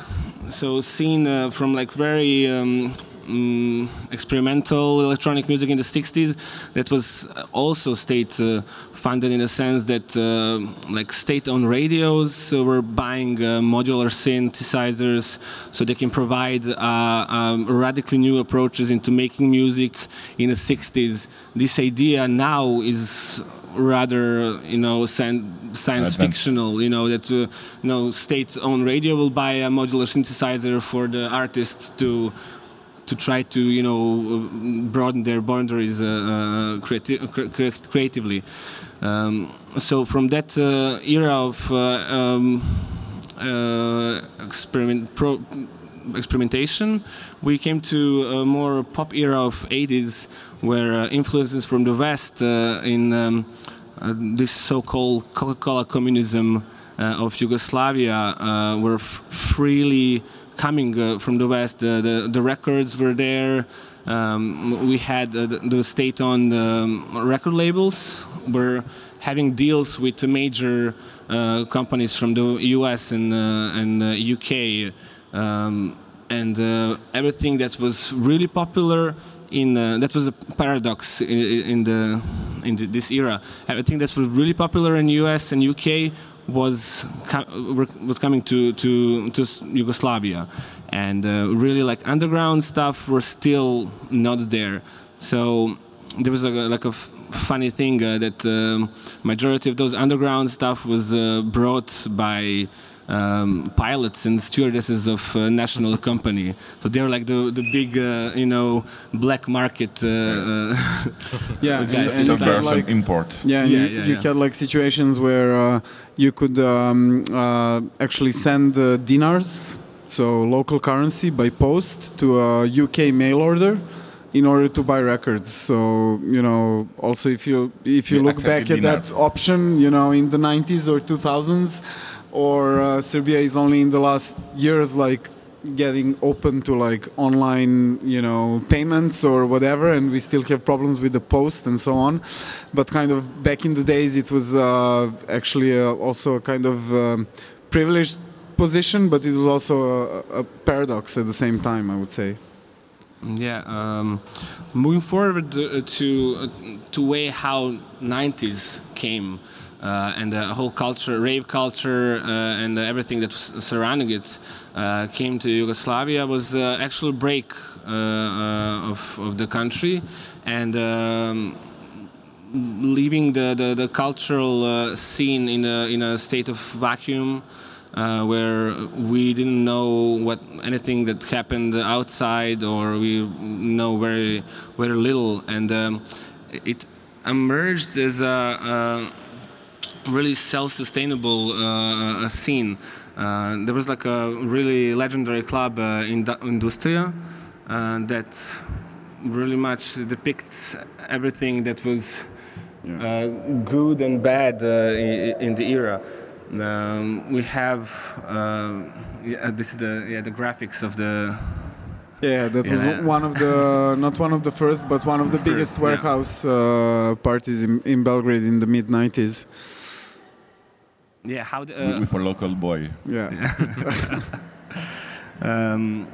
Speaker 4: so seen from like very um, um, experimental electronic music in the 60s that was also state uh, funded in a sense that uh, like state-owned radios uh, were buying uh, modular synthesizers so they can provide uh, um, radically new approaches into making music in the 60s this idea now is rather you know science fictional you know that uh, you know state-owned radio will buy a modular synthesizer for the artist to to try to you know broaden their boundaries uh, uh creati cre creatively. Um, so from that uh, era of uh, um, experiment experimentation. We came to a more pop era of 80s, where influences from the West in um, this so-called Coca-Cola communism uh, of Yugoslavia uh, were freely coming uh, from the West. The, the, the, records were there. Um, we had the, the state-owned um, record labels were having deals with major uh, companies from the US and, uh, and UK. Uh, um, and everything that was really popular in that was a paradox in, in the in this era. Everything that was really popular in US and UK was was coming to to, to Yugoslavia, and uh, really like underground stuff were still not there. So there was a, like a funny thing uh, that um, majority of those underground stuff was uh, brought by um, pilots and stewardesses of uh, national company. So they're like the the big uh, you know black market. Uh, uh
Speaker 2: yeah,
Speaker 1: guys. and, and like, import.
Speaker 2: Yeah, yeah, you, yeah, you yeah. had like situations where uh, you could um, actually send dinars, so local currency, by post to a UK mail order in order to buy records. So you know, also if you if you look back at that option, you know, in the 90s or 2000s, or uh, Serbia is only in the last years like getting open to like online you know payments or whatever and we still have problems with the post and so on. But kind of back in the days it was uh, actually uh, also a kind of um, privileged position but it was also a, a paradox at the same time i would say.
Speaker 4: Yeah, um, moving forward uh, to uh, to way how 90s came uh, and the whole culture, rave culture, uh, and everything that was surrounding it uh, came to Yugoslavia was uh, actual break of, of the country and. Um, leaving the, the, the cultural scene in a, in a state of vacuum uh, where we didn't know what anything that happened outside, or we know very very little, and um, it emerged as a, a really self-sustainable uh, scene. Uh, there was like a really legendary club uh, in Industrija uh, that really much depicts everything that was yeah. good and bad in, in the era. Um, we have uh, yeah, this is the yeah the graphics of the
Speaker 2: yeah that yeah. was one of the not one of the first but one of the biggest warehouse yeah. uh, parties in, in Belgrade in the mid 90s
Speaker 4: yeah how the, uh,
Speaker 1: with a local boy.
Speaker 2: Yeah,
Speaker 4: um,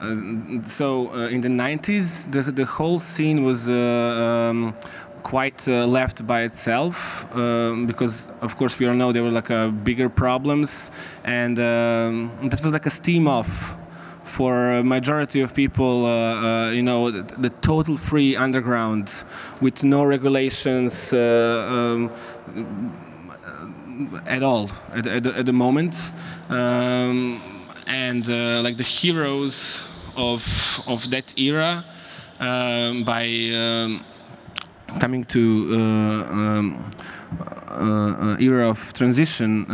Speaker 4: uh, so uh, in the 90s the, the whole scene was uh, um, quite uh, left by itself um, because of course we all know there were like uh, bigger problems and um, that was like a steam off for a majority of people uh, uh you know the, the, total free underground with no regulations uh, um, at all at, at, the, at the, moment. Um, and uh, like the heroes of of that era um, by um, coming to uh, um, uh, uh, era of transition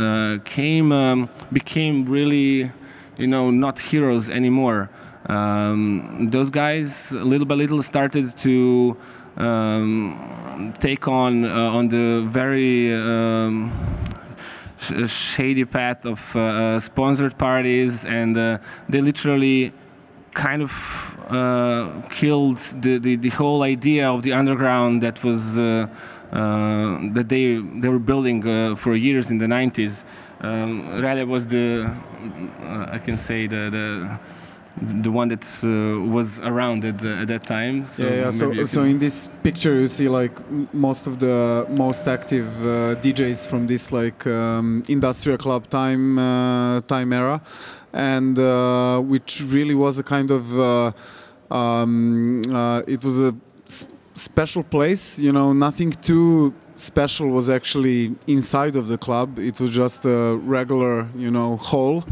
Speaker 4: came um, became really you know not heroes anymore. Um, those guys little by little started to um, take on uh, on the very shady path of uh, sponsored parties and uh, they literally kind of uh, killed the, the, the, whole idea of the underground that was uh, uh, that they they were building uh, for years in the 90s. Um, was the I can say the the the one that uh, was around at, the, at that time.
Speaker 2: So yeah, yeah. So, so in this picture you see like most of the most active uh, DJs from this like um, industrial club time uh, time era, and uh, which really was a kind of uh, um, uh, it was a special place. You know, nothing too special was actually inside of the club. It was just a regular, you know, hall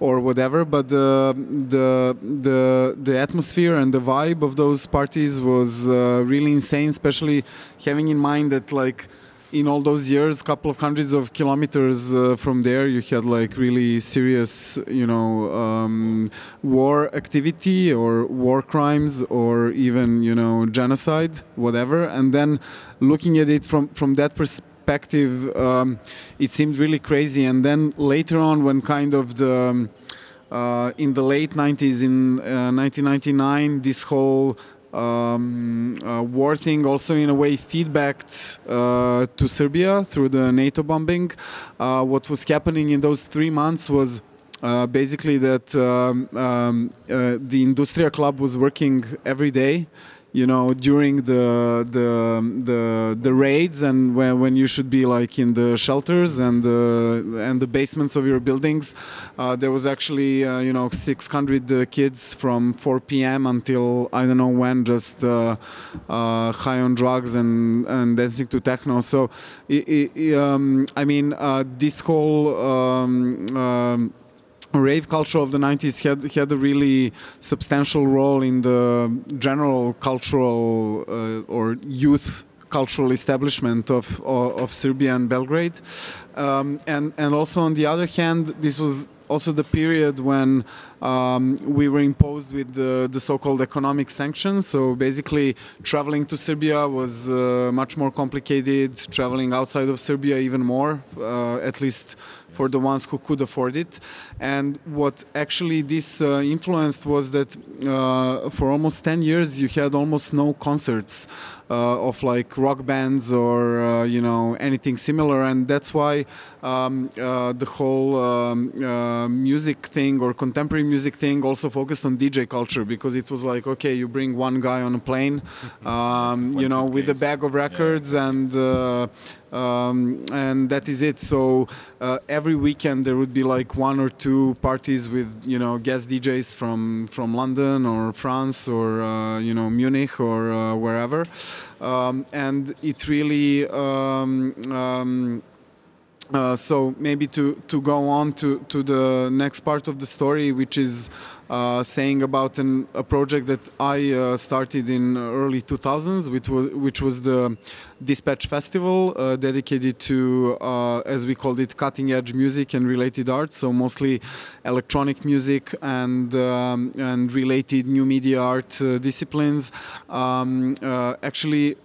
Speaker 2: or whatever. But the the the the atmosphere and the vibe of those parties was uh, really insane. Especially having in mind that like in all those years, a couple of hundreds of kilometers uh, from there, you had like really serious, you know, um, war activity or war crimes or even, you know, genocide, whatever. And then looking at it from from that perspective, um, it seemed really crazy. And then later on, when kind of the um, uh, in the late 90s, in uh, 1999, this whole um, uh, also in a way feedbacked uh, to Serbia through the NATO bombing. Uh, what was happening in those three months was uh, basically that um, um, the Industrija Club was working every day you know during the the the, the raids and when, when you should be like in the shelters and the and the basements of your buildings uh, there was actually uh, you know 600 uh, kids from 4 p.m. until I don't know when just uh, uh, high on drugs and and dancing to techno so it, it, um, I mean uh, this whole um, um, rave culture of the 90s had had a really substantial role in the general cultural uh, or youth cultural establishment of, of, of Serbia and Belgrade. Um, and, and also, on the other hand, this was also the period when um, we were imposed with the, the, so-called economic sanctions. So basically, traveling to Serbia was uh, much more complicated. Traveling outside of Serbia even more, uh, at least for the ones who could afford it. And what actually this uh, influenced was that uh, for almost 10 years you had almost no concerts uh, of like rock bands or uh, you know anything similar, and that's why um, uh, the whole um, uh, music thing or contemporary music thing also focused on DJ culture because it was like okay, you bring one guy on a plane, um, you know, with a bag of records yeah. and um, and that is it. So uh, every weekend there would be like one or two parties with you know guest DJs from from London or France or uh, you know Munich or uh, wherever, um, and it really. Um, um uh, so maybe to, to go on to, to the next part of the story, which is uh, saying about an, a project that I uh, started in early 2000s, which was which was the Dispatch Festival, uh, dedicated to, uh, as we called it, cutting edge music and related arts. So mostly electronic music and um, and related new media art uh, disciplines. Um, actually,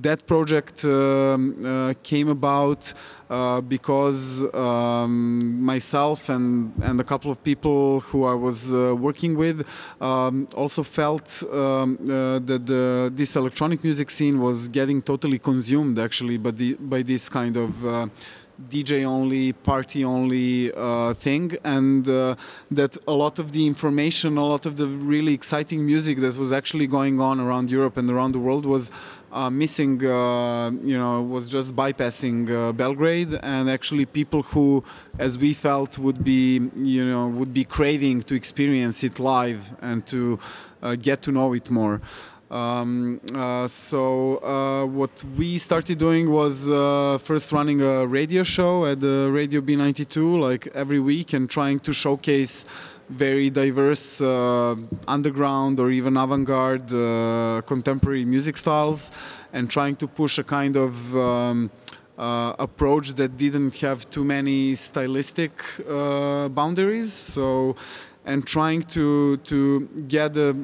Speaker 2: that project um, came about. Uh, because um, myself and, and a couple of people who I was uh, working with um, also felt um, uh, that the, this electronic music scene was getting totally consumed actually by, the, by this kind of uh, DJ only, party only uh, thing, and uh, that a lot of the information, a lot of the really exciting music that was actually going on around Europe and around the world was uh, missing, uh, you know, was just bypassing uh, Belgrade, and actually people who, as we felt, would be, you know, would be craving to experience it live and to uh, get to know it more. Um, uh, so uh, what we started doing was uh, first running a radio show at the Radio B92 like every week and trying to showcase very diverse uh, underground or even avant-garde uh, contemporary music styles and trying to push a kind of um, uh, approach that didn't have too many stylistic boundaries. So and trying to to get a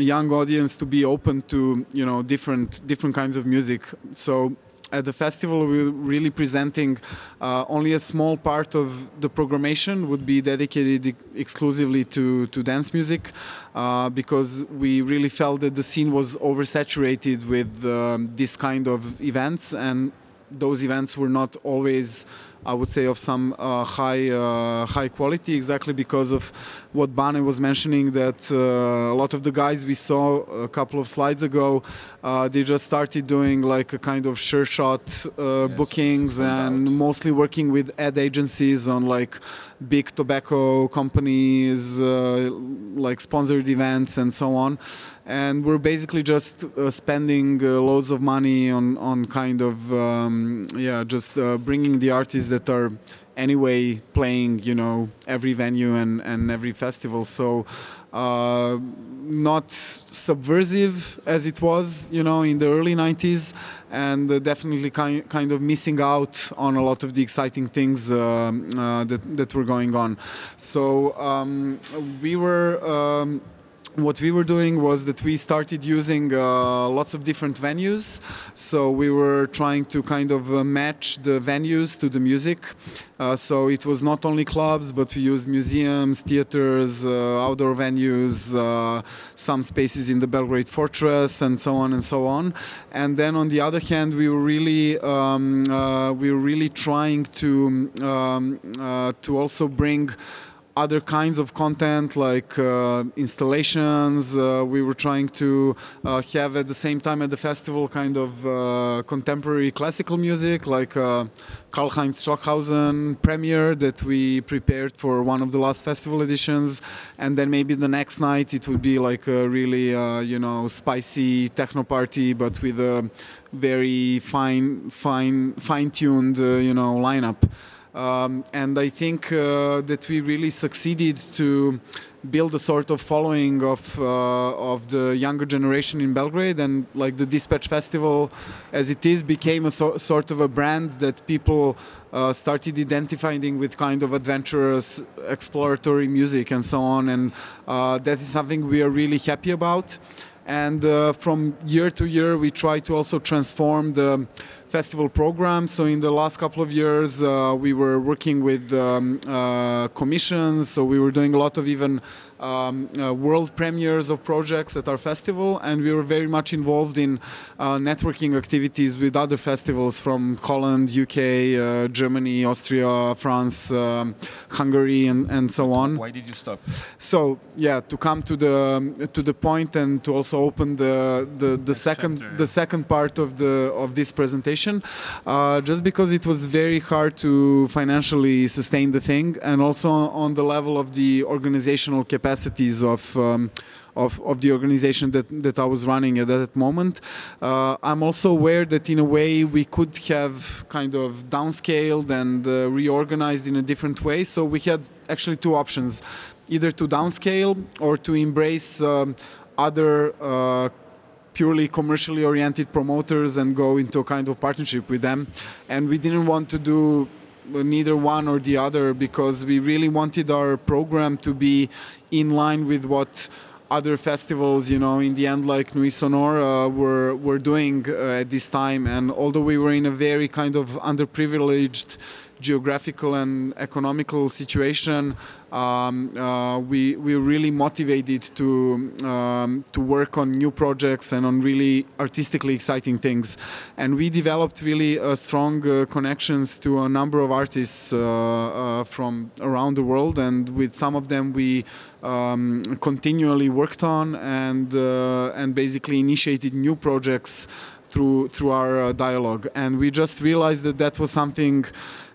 Speaker 2: young audience to be open to you know different different kinds of music. So at the festival we're really presenting uh, only a small part of the programmation would be dedicated exclusively to, to dance music uh, because we really felt that the scene was oversaturated with um, this kind of events and those events were not always I would say, of some uh, high uh, high quality, exactly because of what Bane was mentioning. That uh, a lot of the guys we saw a couple of slides ago, uh, they just started doing like a kind of sure shot uh, yes, bookings and mostly working with ad agencies on like big tobacco companies, uh, like sponsored events and so on and we're basically just uh, spending uh, loads of money on on kind of um, yeah just uh, bringing the artists that are anyway playing you know every venue and and every festival so uh, not subversive as it was, you know, in the early 90s, and uh, definitely kind kind of missing out on a lot of the exciting things uh, that that were going on. So um, we were. Um, what we were doing was that we started using uh, lots of different venues. So we were trying to kind of uh, match the venues to the music. Uh, so it was not only clubs, but we used museums, theaters, uh, outdoor venues, uh, some spaces in the Belgrade Fortress, and so on and so on. And then on the other hand, we were really um, uh, we were really trying to um, to also bring other kinds of content like uh, installations. Uh, we were trying to uh, have at the same time at the festival kind of uh, contemporary classical music like uh, Karlheinz Stockhausen premiere that we prepared for one of the last festival editions. And then maybe the next night it would be like a really, uh, you know, spicy techno party, but with a very fine, fine, fine-tuned, you know, lineup. Um, and I think uh, that we really succeeded to build a sort of following of uh, of the younger generation in Belgrade, and like the Dispatch Festival, as it is, became a so, sort of a brand that people uh, started identifying with kind of adventurous, exploratory music and so on, and uh, that is something we are really happy about. And uh, from year to year, we try to also transform the festival program. So in the last couple of years, uh, we were working with um, uh, commissions. So we were doing a lot of even um, uh, world premieres of projects at our festival, and we were very much involved in uh, networking activities with other festivals from Holland, UK, uh, Germany, Austria, France, um, Hungary, and, and so on.
Speaker 1: Why did you stop?
Speaker 2: So yeah, to come to the to the point and to also open the the, the second
Speaker 3: chapter.
Speaker 2: the second part of the of this presentation, uh, just because it was very hard to financially sustain the thing, and also on the level of the organizational capacities of. Um, of, of the organization that, that I was running at that moment. Uh, I'm also aware that in a way we could have kind of downscaled and uh, reorganized in a different way. So we had actually two options either to downscale or to embrace um, other uh, purely commercially oriented promoters and go into a kind of partnership with them. And we didn't want to do neither one or the other because we really wanted our program to be in line with what other festivals, you know, in the end, like Nuits Sonores, uh, were were doing uh, at this time. And although we were in a very kind of underprivileged geographical and economical situation, um, uh, we we really motivated to um, to work on new projects and on really artistically exciting things, and we developed really uh, strong uh, connections to a number of artists uh, uh, from around the world, and with some of them we um, continually worked on and uh, and basically initiated new projects through through our dialogue, and we just realized that that was something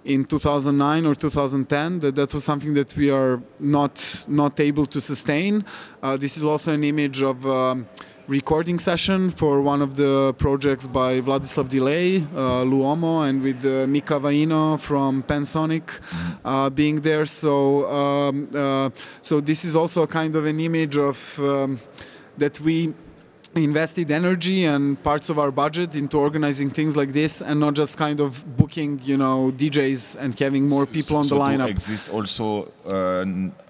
Speaker 2: in 2009 or 2010 that that was something that we are not not able to sustain. Uh, this is also an image of. Um, recording session for one of the projects by Vladislav Delay, uh, Luomo, and with uh, Mika Vainio from Pan Sonic uh, being there. So, um, uh, so this is also a kind of an image of um, that we invested energy and parts of our budget into organizing things like this and not just kind of booking you know DJs and having more people on
Speaker 1: so
Speaker 2: the lineup
Speaker 1: exist also uh,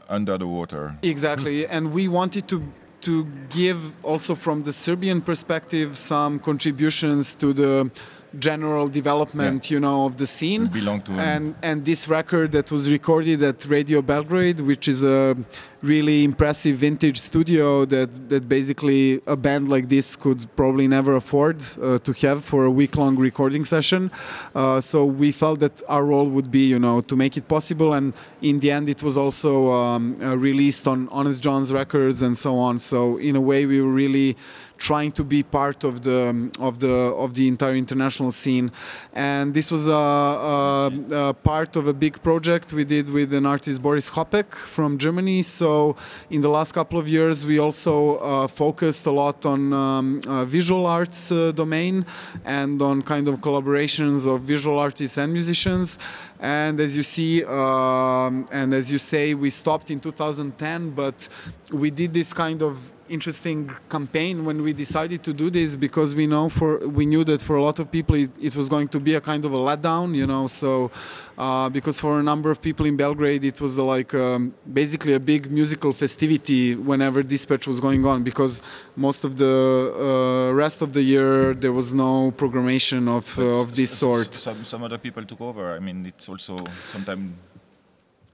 Speaker 1: under the water.
Speaker 2: exactly and we wanted to to give also from the Serbian perspective some contributions to the general development you know of the scene.
Speaker 1: We belong to an-
Speaker 2: and and this record that was recorded at Radio Belgrade which is a really impressive vintage studio that that basically a band like this could probably never afford uh, to have for a week long recording session. Uh, so we felt that our role would be you know to make it possible. And in the end it was also um, uh, released on Honest John's records and so on. So in a way we were really trying to be part of the of the of the entire international scene. And this was a, a, a part of a big project we did with an artist Boris Hopek from Germany. So in the last couple of years, we also uh, focused a lot on um, uh, visual arts uh, domain and on kind of collaborations of visual artists and musicians. And as you see, um, and as you say, we stopped in 2010, but we did this kind of interesting campaign when we decided to do this because we know for we knew that for a lot of people it, it was going to be a kind of a letdown you know so uh, because for a number of people in belgrade it was like um, basically a big musical festivity whenever dispatch was going on because most of the uh, rest of the year there was no programmation of, uh, of this sort.
Speaker 1: some, some other people took over. I mean it's also sometimes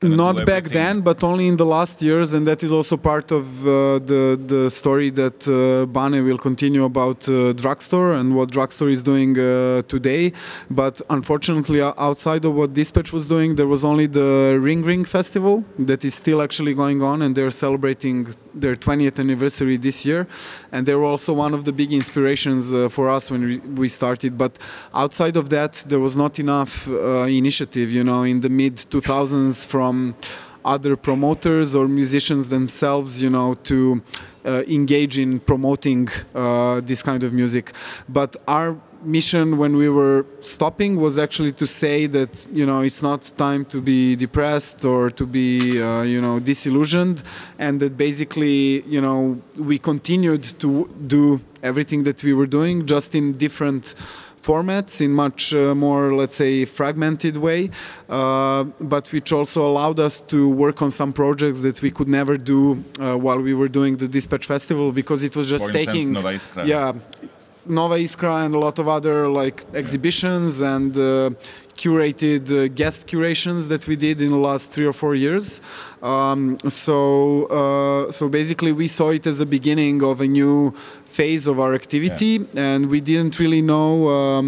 Speaker 2: not back then, but only in the last years, and that is also part of uh, the the story that uh, Bane will continue about uh, drugstore and what drugstore is doing uh, today. But unfortunately, outside of what Dispatch was doing, there was only the Ring Ring Festival that is still actually going on, and they're celebrating their 20th anniversary this year, and they were also one of the big inspirations uh, for us when we, we started. But outside of that, there was not enough uh, initiative, you know, in the mid 2000s from other promoters or musicians themselves, you know, to uh, engage in promoting uh, this kind of music. But our mission when we were stopping was actually to say that you know it's not time to be depressed or to be uh, you know disillusioned and that basically you know we continued to do everything that we were doing just in different formats in much uh, more, let's say, fragmented way, uh, but which also allowed us to work on some projects that we could never do uh, while we were doing the Dispatch Festival because it was just
Speaker 1: For
Speaker 2: taking,
Speaker 1: instance, Nova Iskra.
Speaker 2: yeah, Nova Iskra and a lot of other like exhibitions and uh, curated uh, guest curations that we did in the last three or four years. Um, so uh, so basically, we saw it as a beginning of a new phase of our activity, and we didn't really know um,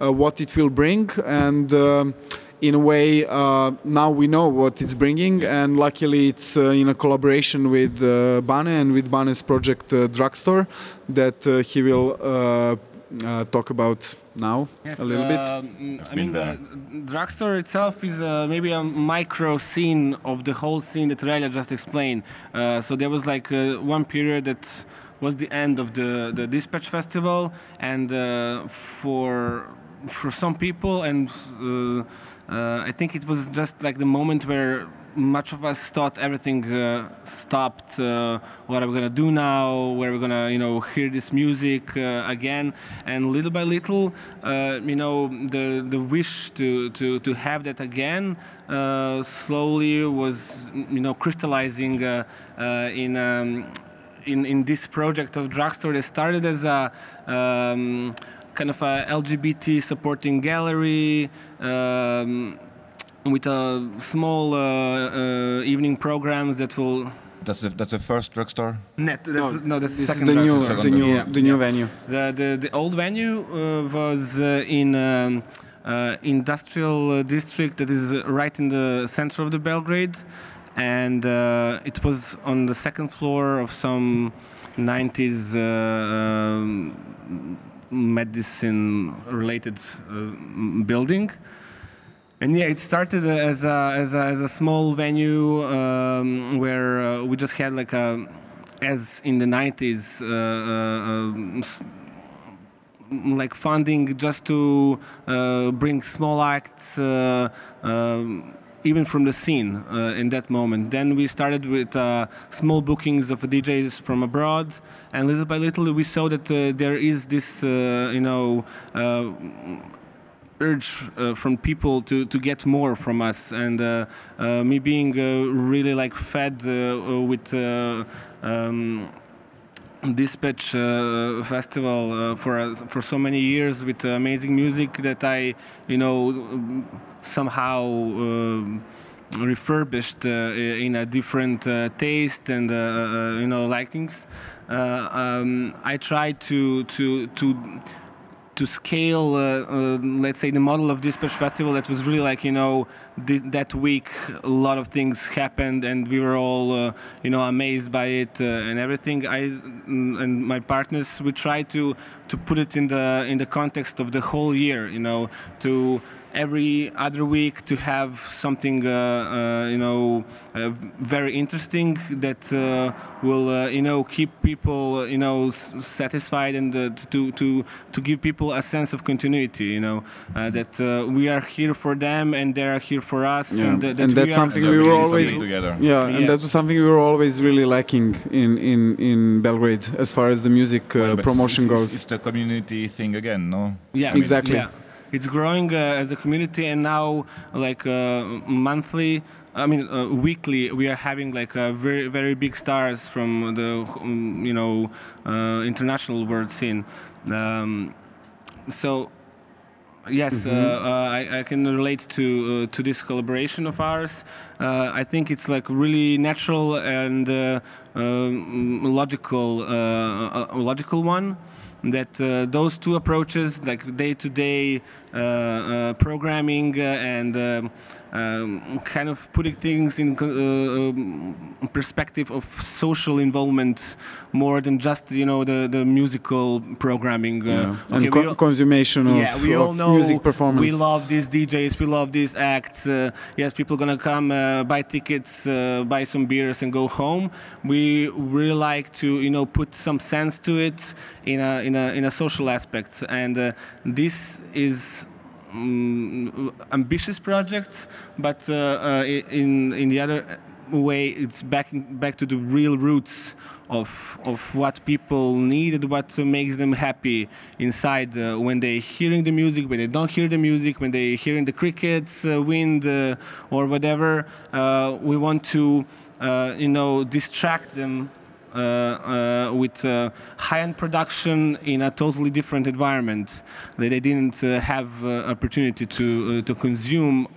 Speaker 2: uh, what it will bring and. Um, in a way, uh, now we know what it's bringing, and luckily it's uh, in a collaboration with uh, Bane and with Bane's project uh, Drugstore that uh, he will uh, uh, talk about now
Speaker 4: Yes,
Speaker 2: a little bit.
Speaker 4: um, I mean, the drugstore itself is uh, maybe a micro scene of the whole scene that Relja just explained. Uh, so there was like uh, one period that was the end of the, the Dispatch Festival, and uh, for for some people, and uh, uh, I think it was just like the moment where much of us thought everything uh, stopped. Uh, what are we gonna do now? Where are we gonna, you know, hear this music uh, again? And little by little, you know, the the wish to to to have that again slowly was, you know, crystallizing in. Um, in, in this project of drugstore that started as a um, kind of a LGBT supporting gallery um, with a small uh, uh, evening programs that will
Speaker 1: That's the, that's the first drugstore.
Speaker 4: net that's, no, that's the
Speaker 2: This is
Speaker 4: second
Speaker 2: the new,
Speaker 4: drugstore.
Speaker 2: the new,
Speaker 4: Yeah,
Speaker 2: the new
Speaker 4: yeah.
Speaker 2: venue.
Speaker 4: The, the, the old venue uh, was uh, in um, uh, industrial uh, district that is uh, right in the center of the Belgrade, and uh, it was on the second floor of some 90s uh, um, medicine-related uh, building. And yeah, it started as a, as a, as a small venue um, where uh, we just had like a, as in the 90s, uh, uh, um, like funding just to uh, bring small acts, uh, um, even from the scene uh, in that moment. Then we started with uh, small bookings of DJs from abroad, and little by little we saw that uh, there is this, uh, you know. Uh, urge uh, from people to, to get more from us and me being really like fed with um, dispatch uh, festival uh, for uh, for so many years with amazing music that I you know somehow um refurbished uh, in a different uh, taste and uh, uh, you know likings. Uh, um, I try to to to to scale, uh, uh, let's say, the model of this festival. That was really like you know th- that week a lot of things happened and we were all uh, you know amazed by it and everything. I mm, and my partners we try to to put it in the in the context of the whole year. You know to every other week to have something uh, uh, you know uh, very interesting that uh, will uh, you know keep people uh, you know satisfied and to to to give people a sense of continuity you know that we are here for them and they are here for us
Speaker 2: yeah.
Speaker 4: and, that
Speaker 2: and that's something we were always
Speaker 1: together.
Speaker 2: Yeah, yeah, and that was something we were always really lacking in in in Belgrade as far as the music well, promotion
Speaker 1: it's,
Speaker 2: goes.
Speaker 1: it's the community thing again no?
Speaker 4: Yeah.
Speaker 2: Exactly.
Speaker 4: Yeah it's growing uh, as a community and now like uh, monthly I mean, uh, weekly we are having like uh, very very big stars from the um, you know uh, international world scene. Um, so yes, mm-hmm. I, I, can relate to to this collaboration of ours. I think it's like really natural and um, logical logical one that uh, those two approaches, like day-to-day uh, uh, programming and um, kind of putting things in uh, um, perspective of social involvement more than just you know the, the musical programming.
Speaker 2: Uh, yeah. okay, and all, consummation of,
Speaker 4: yeah, we all know
Speaker 2: music performance.
Speaker 4: We love these DJs, we love these acts. Uh, yes, people gonna come uh, buy tickets, uh, buy some beers, and go home. We really like to you know put some sense to it in a in a in a social aspect, and uh, this is um, ambitious projects, but uh, uh, in in the other way, it's back back to the real roots of of what people need and what makes them happy inside uh, when they're hearing the music, when they don't hear the music, when they're hearing the crickets, uh, wind, uh, or whatever. Uh, we want to, you know, distract them with uh, high-end production in a totally different environment that they didn't have opportunity to to consume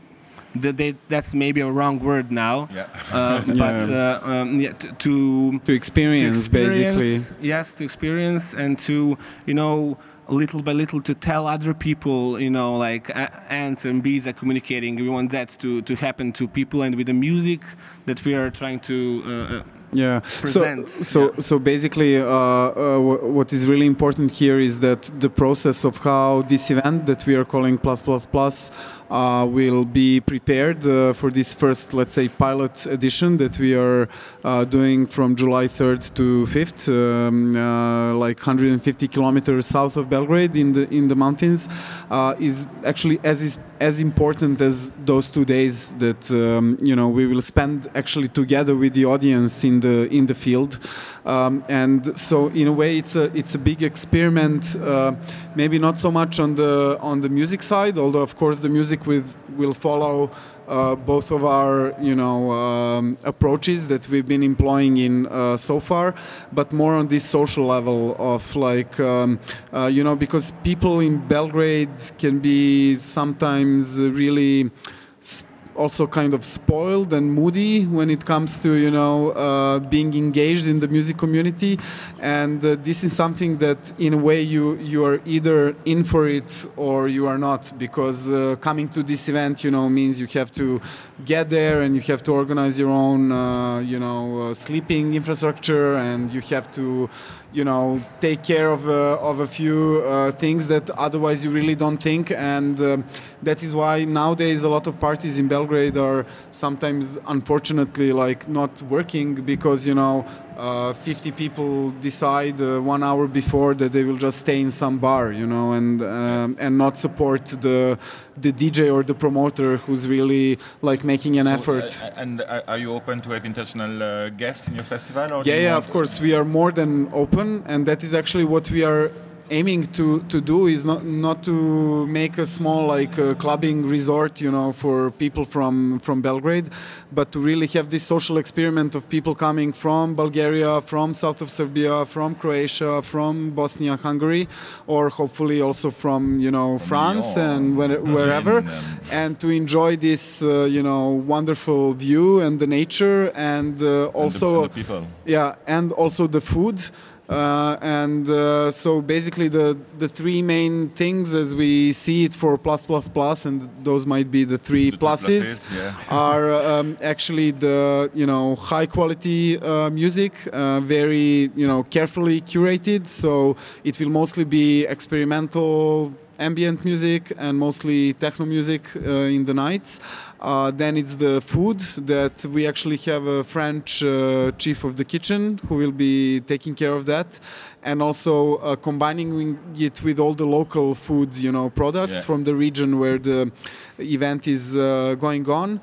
Speaker 4: they, that's maybe a wrong word now.
Speaker 1: Yeah.
Speaker 4: Uh, but uh, um, yeah, to, to,
Speaker 2: to experience, to experience basically.
Speaker 4: Yes, to experience and to you know little by little to tell other people you know like ants and bees are communicating. We want that to to happen to people and with the music that we are trying to.
Speaker 2: Yeah
Speaker 4: present.
Speaker 2: so so
Speaker 4: yeah.
Speaker 2: so basically uh, uh, what is really important here is that the process of how this event that we are calling plus plus plus uh, will be prepared uh, for this first let's say pilot edition that we are uh, doing from July 3rd to 5th um, uh, like 150 kilometers south of Belgrade in the in the mountains is actually as is as important as those two days that um, you know we will spend actually together with the audience in the in the field. Um, and so in a way it's a it's a big experiment uh, maybe not so much on the on the music side although of course the music with, will follow uh, both of our you know um, approaches that we've been employing in uh, so far, but more on this social level of like um, uh, you know because people in Belgrade can be sometimes really also kind of spoiled and moody when it comes to you know uh, being engaged in the music community. And uh, this is something that in a way you you are either in for it or you are not because uh, coming to this event you know means you have to get there and you have to organize your own uh, you know uh, sleeping infrastructure and you have to you know take care of uh, of a few things that otherwise you really don't think. And um, that is why nowadays a lot of parties in Belgrade are sometimes unfortunately like not working because you know uh, 50 people decide uh, one hour before that they will just stay in some bar, you know, and um, and not support the the DJ or the promoter who's really like making an so, effort.
Speaker 1: Uh, and are you open to have international uh, guests in your festival?
Speaker 2: yeah, yeah, of course, we are more than open, and that is actually what we are aiming to, to do is not not to make a small like uh, clubbing resort you know for people from from Belgrade but to really have this social experiment of people coming from Bulgaria from south of Serbia from Croatia from Bosnia Hungary or hopefully also from you know France and where, wherever and to enjoy this uh, you know wonderful view and the nature and uh, also
Speaker 1: and the, and the
Speaker 2: yeah and also the food Uh, and uh, so basically the the three main things as we see it for plus plus plus and those might be the three
Speaker 1: The
Speaker 2: pluses
Speaker 1: pluses, yeah.
Speaker 2: are um, actually the you know high quality uh, music uh, very you know carefully curated so it will mostly be experimental ambient music and mostly techno music uh, in the nights uh, then it's the food that we actually have a French uh, chief of the kitchen who will be taking care of that, and also uh, combining it with all the local food, you know, products
Speaker 1: Yeah.
Speaker 2: from the region where the event is uh, going on.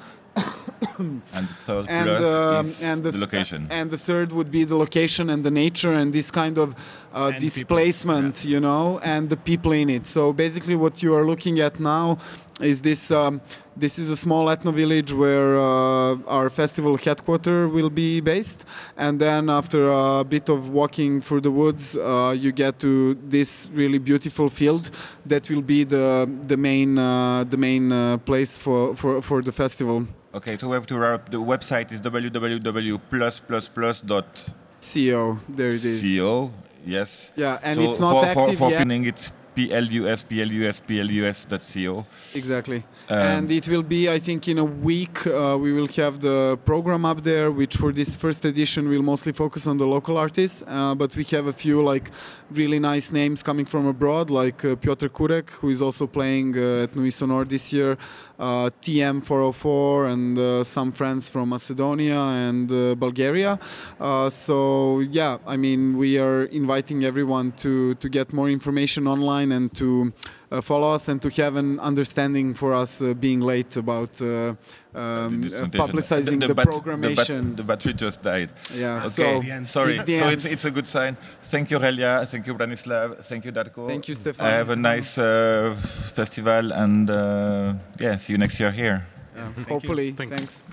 Speaker 1: And third
Speaker 2: And
Speaker 1: plus
Speaker 2: um,
Speaker 1: is
Speaker 2: and
Speaker 1: the, location.
Speaker 2: and the third would be the location and the nature and this kind of uh,
Speaker 3: And people.
Speaker 2: displacement, you know, and the people in it. So basically, what you are looking at now is this. Um, this is a small ethno village where uh, our festival headquarter will be based, and then after a bit of walking through the woods, uh, you get to this really beautiful field that will be the the main uh, the main uh, place for, for, for the festival.
Speaker 1: Okay, so we have to wrap. The website is www.plus+plus.co.
Speaker 2: CO, there it is.
Speaker 1: Co, yes.
Speaker 2: Yeah, and
Speaker 1: so
Speaker 2: it's not
Speaker 1: for,
Speaker 2: active
Speaker 1: for, for
Speaker 2: yet.
Speaker 1: pinning, it's plus plus plus.co.
Speaker 2: Exactly.
Speaker 1: Um,
Speaker 2: and it will be, I think, in a week, uh, we will have the program up there, which for this first edition will mostly focus on the local artists. Uh, but we have a few, like, really nice names coming from abroad, like uh, Piotr Kurek, who is also playing uh, at Nuits Sonores this year, uh, TM404, and uh, some friends from Macedonia and uh, Bulgaria. Uh, so, yeah, I mean, we are inviting everyone to, to get more information online and to uh, follow us and to have an understanding for us uh, being late about uh, um,
Speaker 1: This
Speaker 2: uh,
Speaker 1: presentation.
Speaker 2: publicizing the,
Speaker 1: bat-
Speaker 2: programmation.
Speaker 1: The, bat- the battery just died.
Speaker 2: yeah,
Speaker 1: Okay,
Speaker 2: so
Speaker 1: sorry.
Speaker 2: it's
Speaker 1: so it's, it's a good sign. Thank you, Relja. Thank you, Branislav. Thank you, Darko.
Speaker 2: Thank you, Stefan.
Speaker 1: I Have a nice uh, festival and uh, yeah, see you next year here.
Speaker 2: Yeah,
Speaker 3: Thank you.
Speaker 2: hopefully,
Speaker 3: Thanks.
Speaker 2: thanks.